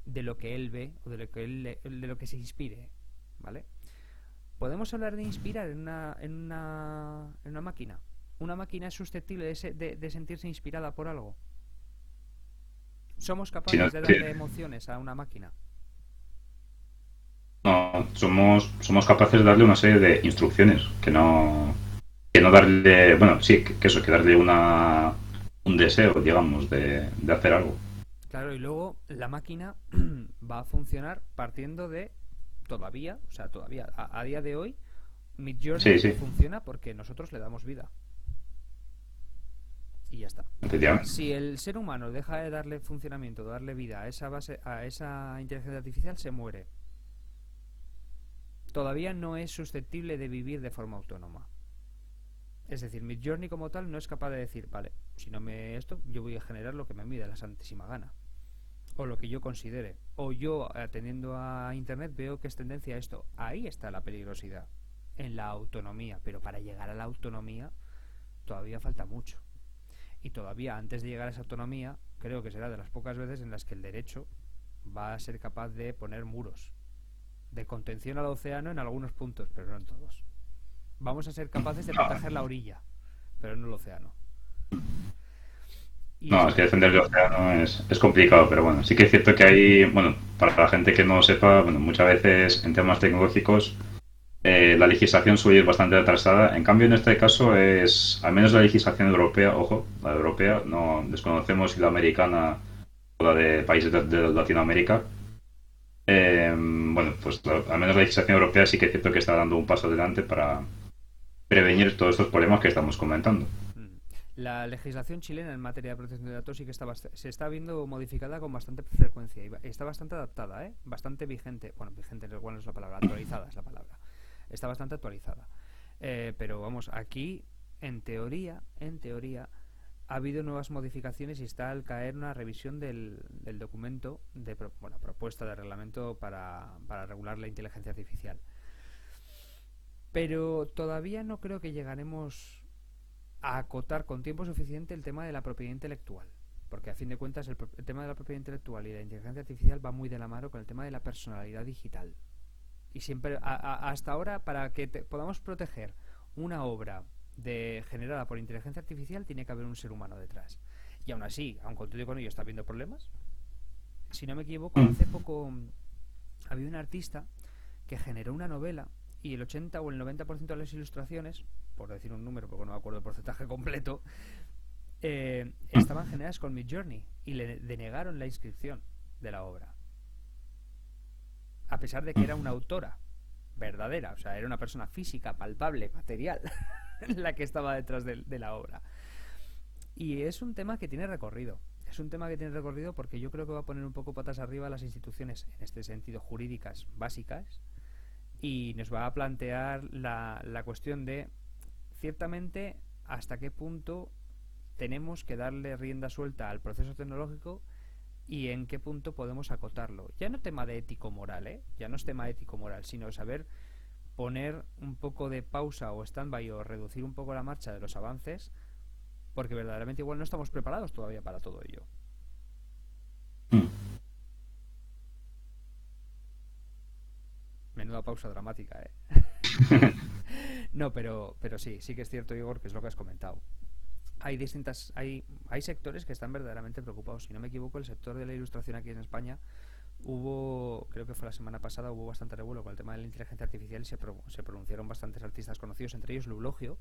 Speaker 1: de lo que él ve o de lo que él de lo que se inspire, ¿vale? Podemos hablar de inspirar en una, en una, en una máquina. Una máquina es susceptible de, de, sentirse inspirada por algo. Somos capaces de darle emociones a una máquina.
Speaker 2: No, somos, somos capaces de darle una serie de instrucciones, que no, no darle, bueno, sí, que, eso, que darle una, un deseo, digamos, de, hacer algo.
Speaker 1: Claro, y luego la máquina [clears throat] va a funcionar partiendo de todavía, o sea, todavía, a, día de hoy, Midjourney funciona porque nosotros le damos vida. Y ya está. Si el ser humano deja de darle funcionamiento, de darle vida a esa base, a esa inteligencia artificial, se muere todavía no es susceptible de vivir de forma autónoma. Es decir, mi journey como tal no es capaz de decir, vale, si no me esto, yo voy a generar lo que me mida la santísima gana. O lo que yo considere. O yo, atendiendo a Internet, veo que es tendencia a esto. Ahí está la peligrosidad. En la autonomía. Pero para llegar a la autonomía todavía falta mucho. Y todavía antes de llegar a esa autonomía, creo que será de las pocas veces en las que el derecho va a ser capaz de poner muros de contención al océano en algunos puntos, pero no en todos. Vamos a ser capaces de proteger la orilla, pero no el océano.
Speaker 2: no, es que defender el océano es, es, complicado, pero bueno, sí que es cierto que hay, bueno, para la gente que no lo sepa, bueno, muchas veces en temas tecnológicos eh, la legislación suele ir bastante atrasada. En cambio, en este caso es, al menos la legislación europea, ojo, la europea, no desconocemos si la americana o la de países de Latinoamérica, eh, bueno, pues al menos la legislación europea sí que es cierto que está dando un paso adelante para prevenir todos estos problemas que estamos comentando. Mm.
Speaker 1: La legislación chilena en materia de protección de datos sí que está se está viendo modificada con bastante frecuencia y está bastante adaptada, ¿eh? bastante vigente. Bueno, vigente igual no es la palabra, actualizada es la palabra. Está bastante actualizada. Eh, pero vamos, aquí, en teoría, en teoría, ha habido nuevas modificaciones y está al caer una revisión del, documento de bueno, propuesta de reglamento para, para regular la inteligencia artificial. Pero todavía no creo que llegaremos a acotar con tiempo suficiente el tema de la propiedad intelectual. Porque a fin de cuentas el, tema de la propiedad intelectual y la inteligencia artificial va muy de la mano con el tema de la personalidad digital. Y siempre, hasta ahora, para que podamos proteger una obra de generada por inteligencia artificial tiene que haber un ser humano detrás. Y aún así, aun con todo con ello, está habiendo problemas. Si no me equivoco, mm. hace poco mm, había un artista que generó una novela y el 80 o el 90% de las ilustraciones, por decir un número porque no me acuerdo el porcentaje completo, eh, estaban generadas con Midjourney y le denegaron la inscripción de la obra. A pesar de que era una autora verdadera, o sea, era una persona física, palpable, material. [laughs] la que estaba detrás de, la obra. Y es un tema que tiene recorrido. Es un tema que tiene recorrido porque yo creo que va a poner un poco patas arriba las instituciones, en este sentido, jurídicas básicas, y nos va a plantear la, la cuestión de, ciertamente, hasta qué punto tenemos que darle rienda suelta al proceso tecnológico y en qué punto podemos acotarlo. Ya no tema de ético-moral, ¿eh? Ya no es tema ético-moral, sino saber poner un poco de pausa o stand-by o reducir un poco la marcha de los avances, porque verdaderamente igual no estamos preparados todavía para todo ello. Hmm. Menuda pausa dramática, ¿eh? [laughs] no, pero, pero sí, sí que es cierto, Igor, que es lo que has comentado. Hay distintas, hay, hay sectores que están verdaderamente preocupados. Si no me equivoco, el sector de la ilustración aquí en España hubo, creo que fue la semana pasada, hubo bastante revuelo con el tema de la inteligencia artificial y se, se pronunciaron bastantes artistas conocidos, entre ellos Lulogio,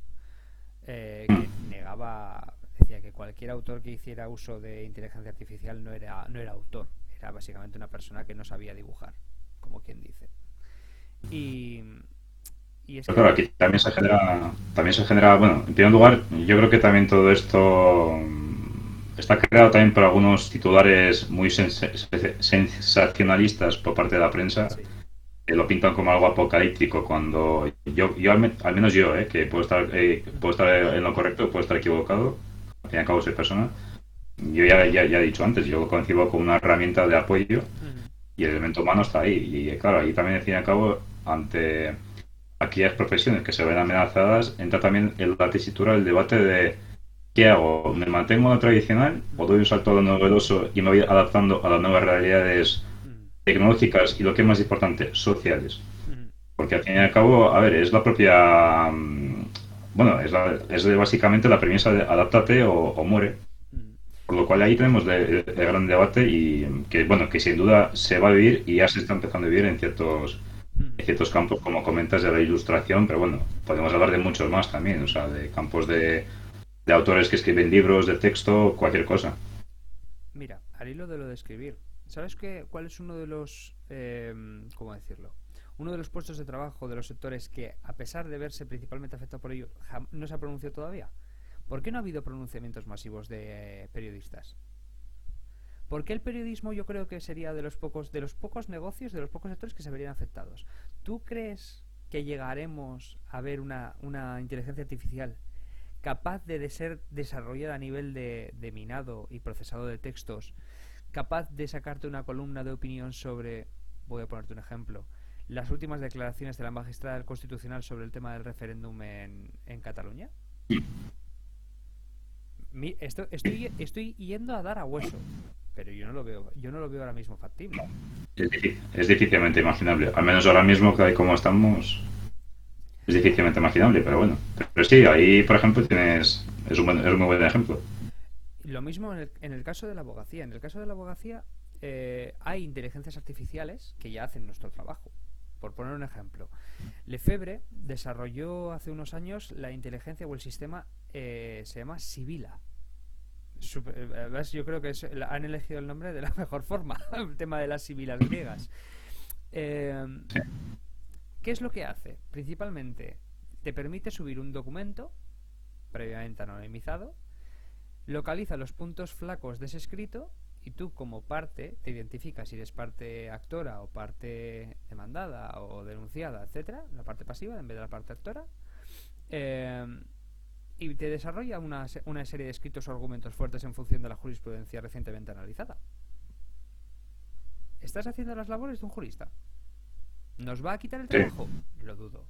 Speaker 1: eh, que [coughs] negaba, decía que cualquier autor que hiciera uso de inteligencia artificial no era, no era autor, era básicamente una persona que no sabía dibujar, como quien dice. Y,
Speaker 2: y es claro, aquí también se genera, también se genera, bueno, en primer lugar, yo creo que también todo esto está creado también por algunos titulares muy sensacionalistas por parte de la prensa que lo pintan como algo apocalíptico cuando yo, yo al, menos yo, eh, que puedo estar, eh, puedo estar en lo correcto, puedo estar equivocado, al fin y al cabo soy persona, yo ya, ya, he dicho antes, yo lo concibo como una herramienta de apoyo y el elemento humano está ahí. Y claro, ahí también, al fin y al cabo, ante aquellas profesiones que se ven amenazadas, entra también en la tesitura el debate de ¿Qué hago? ¿Me mantengo en lo tradicional o doy un salto a lo novedoso y me voy adaptando a las nuevas realidades tecnológicas y lo que es más importante, sociales? Porque al fin y al cabo, a ver, es la propia. Mm, bueno, es, es básicamente la premisa de adáptate o, muere. Por lo cual ahí tenemos el gran debate y que, bueno, que sin duda se va a vivir y ya se está empezando a vivir en ciertos Hay ciertos campos, como comentas, de la ilustración, pero bueno, podemos hablar de muchos más también, o sea, de campos de, de autores que escriben libros, de texto, cualquier cosa.
Speaker 1: Mira, al hilo de lo de escribir, ¿sabes qué, cuál es uno de los, eh, cómo decirlo? Uno de los puestos de trabajo de los sectores que, a pesar de verse principalmente afectado por ello, no se ha pronunciado todavía. ¿Por qué no ha habido pronunciamientos masivos de periodistas? ¿Por qué el periodismo yo creo que sería de los pocos de los pocos negocios, de los pocos sectores que se verían afectados? ¿Tú crees que llegaremos a ver una, una inteligencia artificial capaz de, ser desarrollada a nivel de, de, minado y procesado de textos, capaz de sacarte una columna de opinión sobre, voy a ponerte un ejemplo, las últimas declaraciones de la magistrada del Constitucional sobre el tema del referéndum en, en Cataluña? esto, estoy, estoy yendo a dar a hueso, pero yo no lo veo, yo no lo veo ahora mismo factible.
Speaker 2: Es, difícilmente imaginable, al menos ahora mismo, que como estamos, es difícilmente imaginable, pero bueno. Pero sí, ahí, por ejemplo, tienes. Es un, es un muy buen ejemplo.
Speaker 1: Lo mismo en el, en el, caso de la abogacía. En el caso de la abogacía, eh, hay inteligencias artificiales que ya hacen nuestro trabajo. Por poner un ejemplo, Lefebvre desarrolló hace unos años la inteligencia o el sistema eh, se llama Sibila. Eh, yo creo que han elegido el nombre de la [laughs] mejor forma, el tema de las sibilas griegas. Eh, ¿Qué es lo que hace? Principalmente te permite subir un documento previamente anonimizado, localiza los puntos flacos de ese escrito y tú como parte te identificas si eres parte actora o parte demandada o denunciada, etcétera, la parte pasiva en vez de la parte actora. Eh, y te desarrolla una, una serie de escritos o argumentos fuertes en función de la jurisprudencia recientemente analizada. ¿Estás haciendo las labores de un jurista? ¿Nos va a quitar el trabajo? Lo dudo.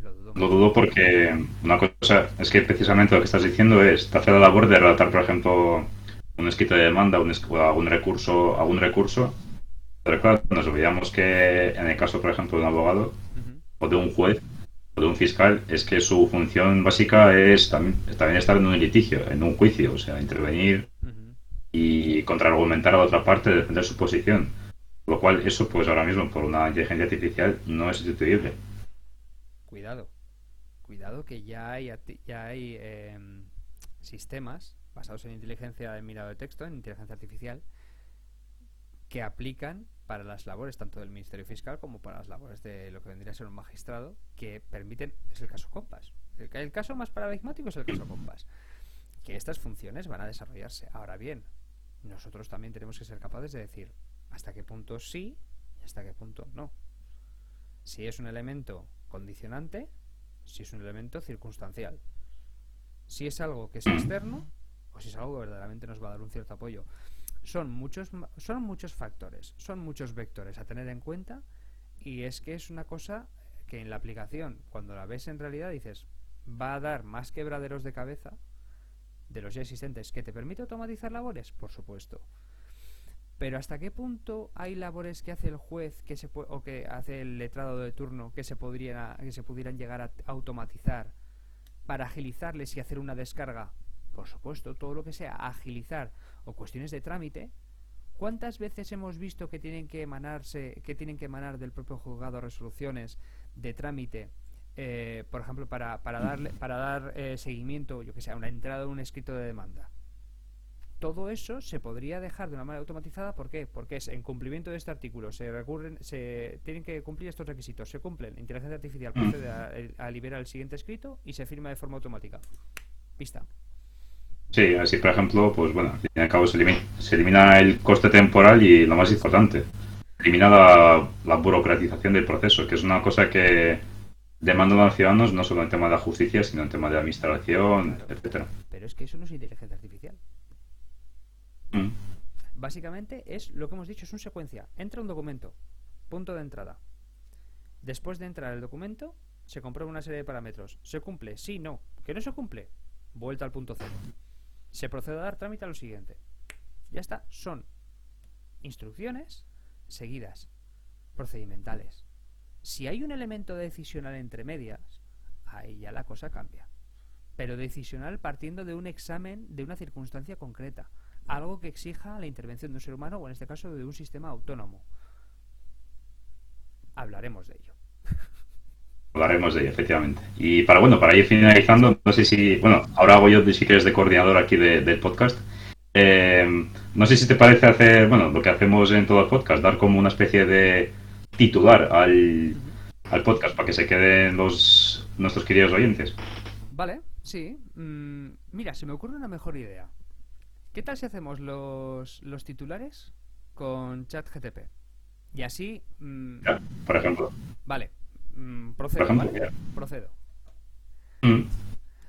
Speaker 2: Lo dudo. Lo dudo porque una cosa es que precisamente lo que estás diciendo es, te hace la labor de redactar, por ejemplo, un escrito de demanda, un, algún recurso, algún recurso. Pero claro, nos olvidamos que en el caso, por ejemplo, de un abogado o de un juez, de un fiscal es que su función básica es también, también estar en un litigio, en un juicio, o sea, intervenir y contraargumentar a la otra parte, defender su posición. Lo cual, eso, pues ahora mismo, por una inteligencia artificial, no es sustituible.
Speaker 1: Cuidado, cuidado que ya hay, ya hay em, sistemas basados en inteligencia de mirado de texto, en inteligencia artificial, que aplican para las labores tanto del Ministerio Fiscal como para las labores de lo que vendría a ser un magistrado, que permiten, es el caso Compas. El, caso más paradigmático es el caso Compas. Que estas funciones van a desarrollarse. Ahora bien, nosotros también tenemos que ser capaces de decir hasta qué punto sí y hasta qué punto no. Si es un elemento condicionante, si es un elemento circunstancial. Si es algo que es externo o si es algo que verdaderamente nos va a dar un cierto apoyo son muchos, son muchos factores, son muchos vectores a tener en cuenta y es que es una cosa que en la aplicación, cuando la ves en realidad, dices, va a dar más quebraderos de cabeza de los ya existentes. ¿Que te permite automatizar labores? Por supuesto. Pero ¿hasta qué punto hay labores que hace el juez que se o que hace el letrado de turno que se, podría, que se pudieran llegar a automatizar para agilizarles y hacer una descarga? Por supuesto, todo lo que sea agilizar o cuestiones de trámite, ¿cuántas veces hemos visto que tienen que emanarse, que tienen que emanar del propio juzgado resoluciones de trámite, eh, por ejemplo, para, para darle, para dar eh, seguimiento, yo que sé, a una entrada de un escrito de demanda? Todo eso se podría dejar de una manera automatizada, ¿por qué? Porque es en cumplimiento de este artículo, se recurren, se tienen que cumplir estos requisitos, se cumplen, inteligencia artificial procede a, liberar el siguiente escrito y se firma de forma automática. Vista.
Speaker 2: Sí, así por ejemplo, pues bueno, al fin y al cabo se elimina, el coste temporal y lo más importante, elimina la, burocratización del proceso, que es una cosa que demanda a los ciudadanos no solo en tema de la justicia, sino en tema de administración, etcétera.
Speaker 1: Pero es que eso no es inteligencia artificial. Mm. Básicamente es lo que hemos dicho, es una secuencia. Entra un documento, punto de entrada. Después de entrar el documento, se comprueba una serie de parámetros. ¿Se cumple? Sí, no. ¿Que no se cumple? Vuelta al punto cero se procede a dar trámite a lo siguiente. Ya está, son instrucciones seguidas, procedimentales. Si hay un elemento decisional entre medias, ahí ya la cosa cambia. Pero decisional partiendo de un examen de una circunstancia concreta, algo que exija la intervención de un ser humano o en este caso de un sistema autónomo. hablaremos de ello.
Speaker 2: Hablaremos de ello, efectivamente. Y para bueno, para ir finalizando, no sé si, bueno, ahora hago yo si quieres de coordinador aquí del podcast. Eh, no sé si te parece hacer, bueno, lo que hacemos en todo el podcast, dar como una especie de titular al, al podcast para que se queden los nuestros queridos oyentes.
Speaker 1: Vale, sí. Mm, mira, se me ocurre una mejor idea. ¿Qué tal si hacemos los, los titulares con ChatGTP? Y así.
Speaker 2: Mm, por ejemplo.
Speaker 1: Vale, mm, procedo. Procedo.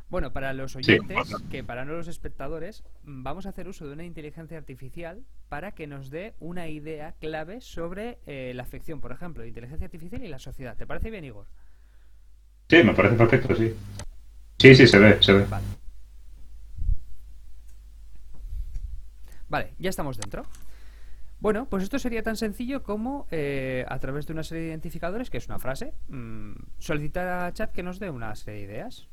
Speaker 1: Bueno, para los oyentes, que para no los espectadores, vamos a hacer uso de una inteligencia artificial para que nos dé una idea clave sobre eh, la afección, por ejemplo, de inteligencia artificial y la sociedad. ¿Te parece bien, Igor?
Speaker 2: Sí, me parece perfecto, sí. Sí, sí, se ve, se ve.
Speaker 1: Vale. Vale, ya estamos dentro. Bueno, pues esto sería tan sencillo como eh, a través de una serie de identificadores, que es una frase, mm, solicitar a chat que nos dé una serie de ideas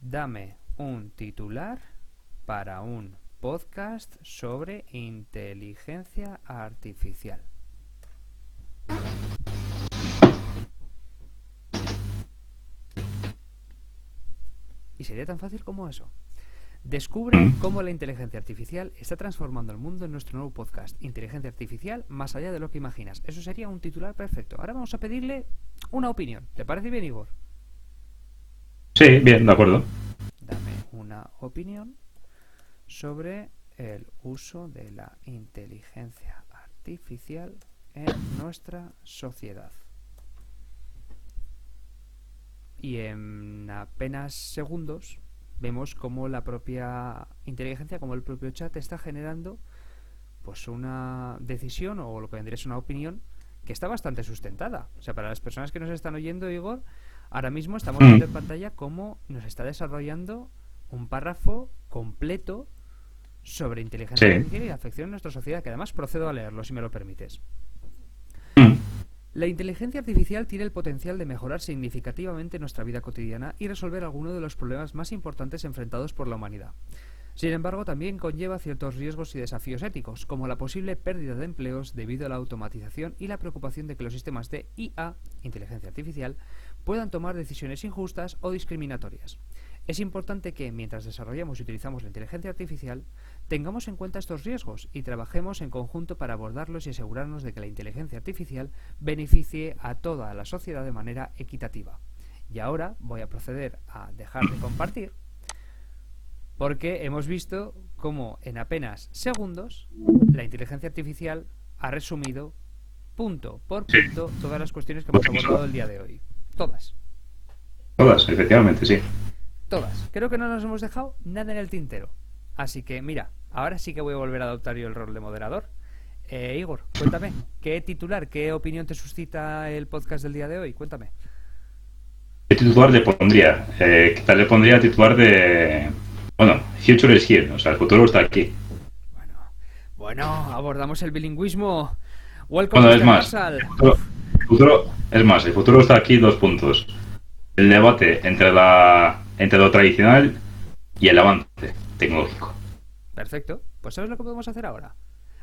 Speaker 1: dame un titular para un podcast sobre inteligencia artificial. Y sería tan fácil como eso. Descubre mm. cómo la inteligencia artificial está transformando el mundo en nuestro nuevo podcast, Inteligencia Artificial más allá de lo que imaginas. Eso sería un titular perfecto. Ahora vamos a pedirle una opinión. ¿Te parece bien, Igor?
Speaker 2: Sí, bien, de acuerdo.
Speaker 1: Dame una opinión sobre el uso de la inteligencia artificial en nuestra sociedad. Y en apenas segundos vemos cómo la propia inteligencia, como el propio chat, está generando pues una decisión o lo que vendría es una opinión que está bastante sustentada. O sea, para las personas que nos están oyendo, Igor, Ahora mismo estamos viendo en pantalla cómo nos está desarrollando un párrafo completo sobre inteligencia artificial y la afección en nuestra sociedad, que además procedo a leerlo, si me lo permites. La inteligencia artificial tiene el potencial de mejorar significativamente nuestra vida cotidiana y resolver algunos de los problemas más importantes enfrentados por la humanidad. Sin embargo, también conlleva ciertos riesgos y desafíos éticos, como la posible pérdida de empleos debido a la automatización y la preocupación de que los sistemas de IA, inteligencia artificial, puedan tomar decisiones injustas o discriminatorias. Es importante que, mientras desarrollamos y utilizamos la inteligencia artificial, tengamos en cuenta estos riesgos y trabajemos en conjunto para abordarlos y asegurarnos de que la inteligencia artificial beneficie a toda la sociedad de manera equitativa. Y ahora voy a proceder a dejar de compartir porque hemos visto cómo en apenas segundos la inteligencia artificial ha resumido punto por punto todas las cuestiones que hemos abordado el día de hoy. Todas.
Speaker 2: Todas, efectivamente, sí.
Speaker 1: Todas. Creo que no nos hemos dejado nada en el tintero. Así que, mira, ahora sí que voy a volver a adoptar yo el rol de moderador. Eh, Igor, cuéntame, ¿qué titular, qué opinión te suscita el podcast del día de hoy? Cuéntame.
Speaker 2: ¿Qué titular le pondría? Eh, ¿Qué tal le pondría titular de... Bueno, Future is here, o sea, el futuro está aquí.
Speaker 1: Bueno, bueno abordamos el bilingüismo. Welcome
Speaker 2: bueno, es más, futuro, es más, el futuro está aquí, dos puntos. El debate entre, la, entre lo tradicional y el avance tecnológico.
Speaker 1: Perfecto. Pues ¿sabes lo que podemos hacer ahora?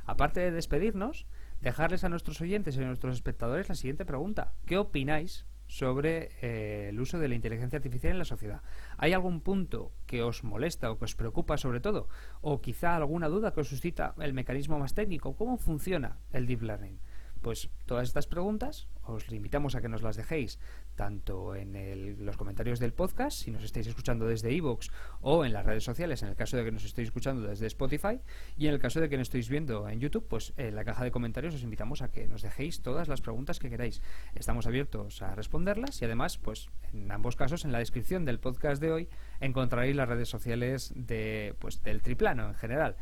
Speaker 1: Aparte de despedirnos, dejarles a nuestros oyentes y a nuestros espectadores la siguiente pregunta. ¿Qué opináis sobre eh, el uso de la inteligencia artificial en la sociedad. ¿Hay algún punto que os molesta o que os preocupa sobre todo? ¿O quizá alguna duda que os suscita el mecanismo más técnico? ¿Cómo funciona el deep learning? Pues todas estas preguntas os limitamos a que nos las dejéis tanto en los comentarios del podcast, si nos estáis escuchando desde iVoox o en las redes sociales, en el caso de que nos estéis escuchando desde Spotify, y en el caso de que nos estéis viendo en YouTube, pues en la caja de comentarios os invitamos a que nos dejéis todas las preguntas que queráis. Estamos abiertos a responderlas y además, pues en ambos casos, en la descripción del podcast de hoy encontraréis las redes sociales de, pues, del triplano en general.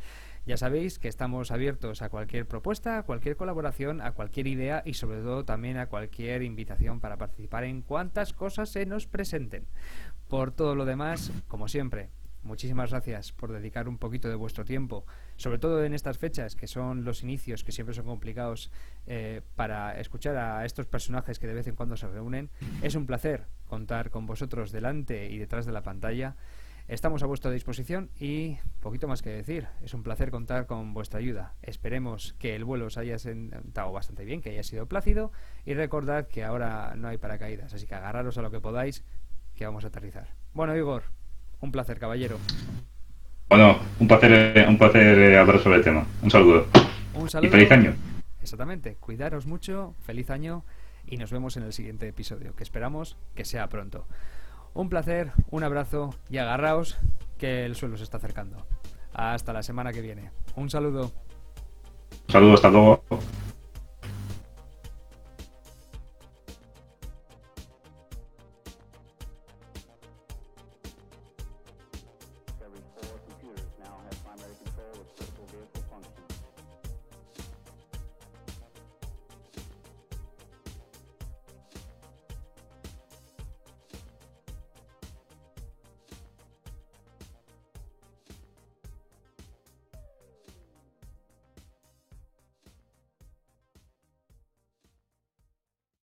Speaker 1: Ya sabéis que estamos abiertos a cualquier propuesta, a cualquier colaboración, a cualquier idea y sobre todo también a cualquier invitación para participar en cuantas cosas se nos presenten. Por todo lo demás, como siempre, muchísimas gracias por dedicar un poquito de vuestro tiempo, sobre todo en estas fechas que son los inicios, que siempre son complicados, eh, para escuchar a estos personajes que de vez en cuando se reúnen. Es un placer contar con vosotros delante y detrás de la pantalla. Estamos a vuestra disposición y poquito más que decir. Es un placer contar con vuestra ayuda. Esperemos que el vuelo os haya sentado bastante bien, que haya sido plácido y recordad que ahora no hay paracaídas, así que agarraros a lo que podáis que vamos a aterrizar. Bueno, Igor, un placer, caballero.
Speaker 2: Bueno, un placer, un placer hablar sobre el tema. Un saludo.
Speaker 1: Un saludo.
Speaker 2: Y feliz año.
Speaker 1: Exactamente. Cuidaros mucho, feliz año y nos vemos en el siguiente episodio, que esperamos que sea pronto. Un placer, un abrazo y agarraos que el suelo se está acercando. Hasta la semana que viene. Un saludo.
Speaker 2: Un saludo, hasta luego.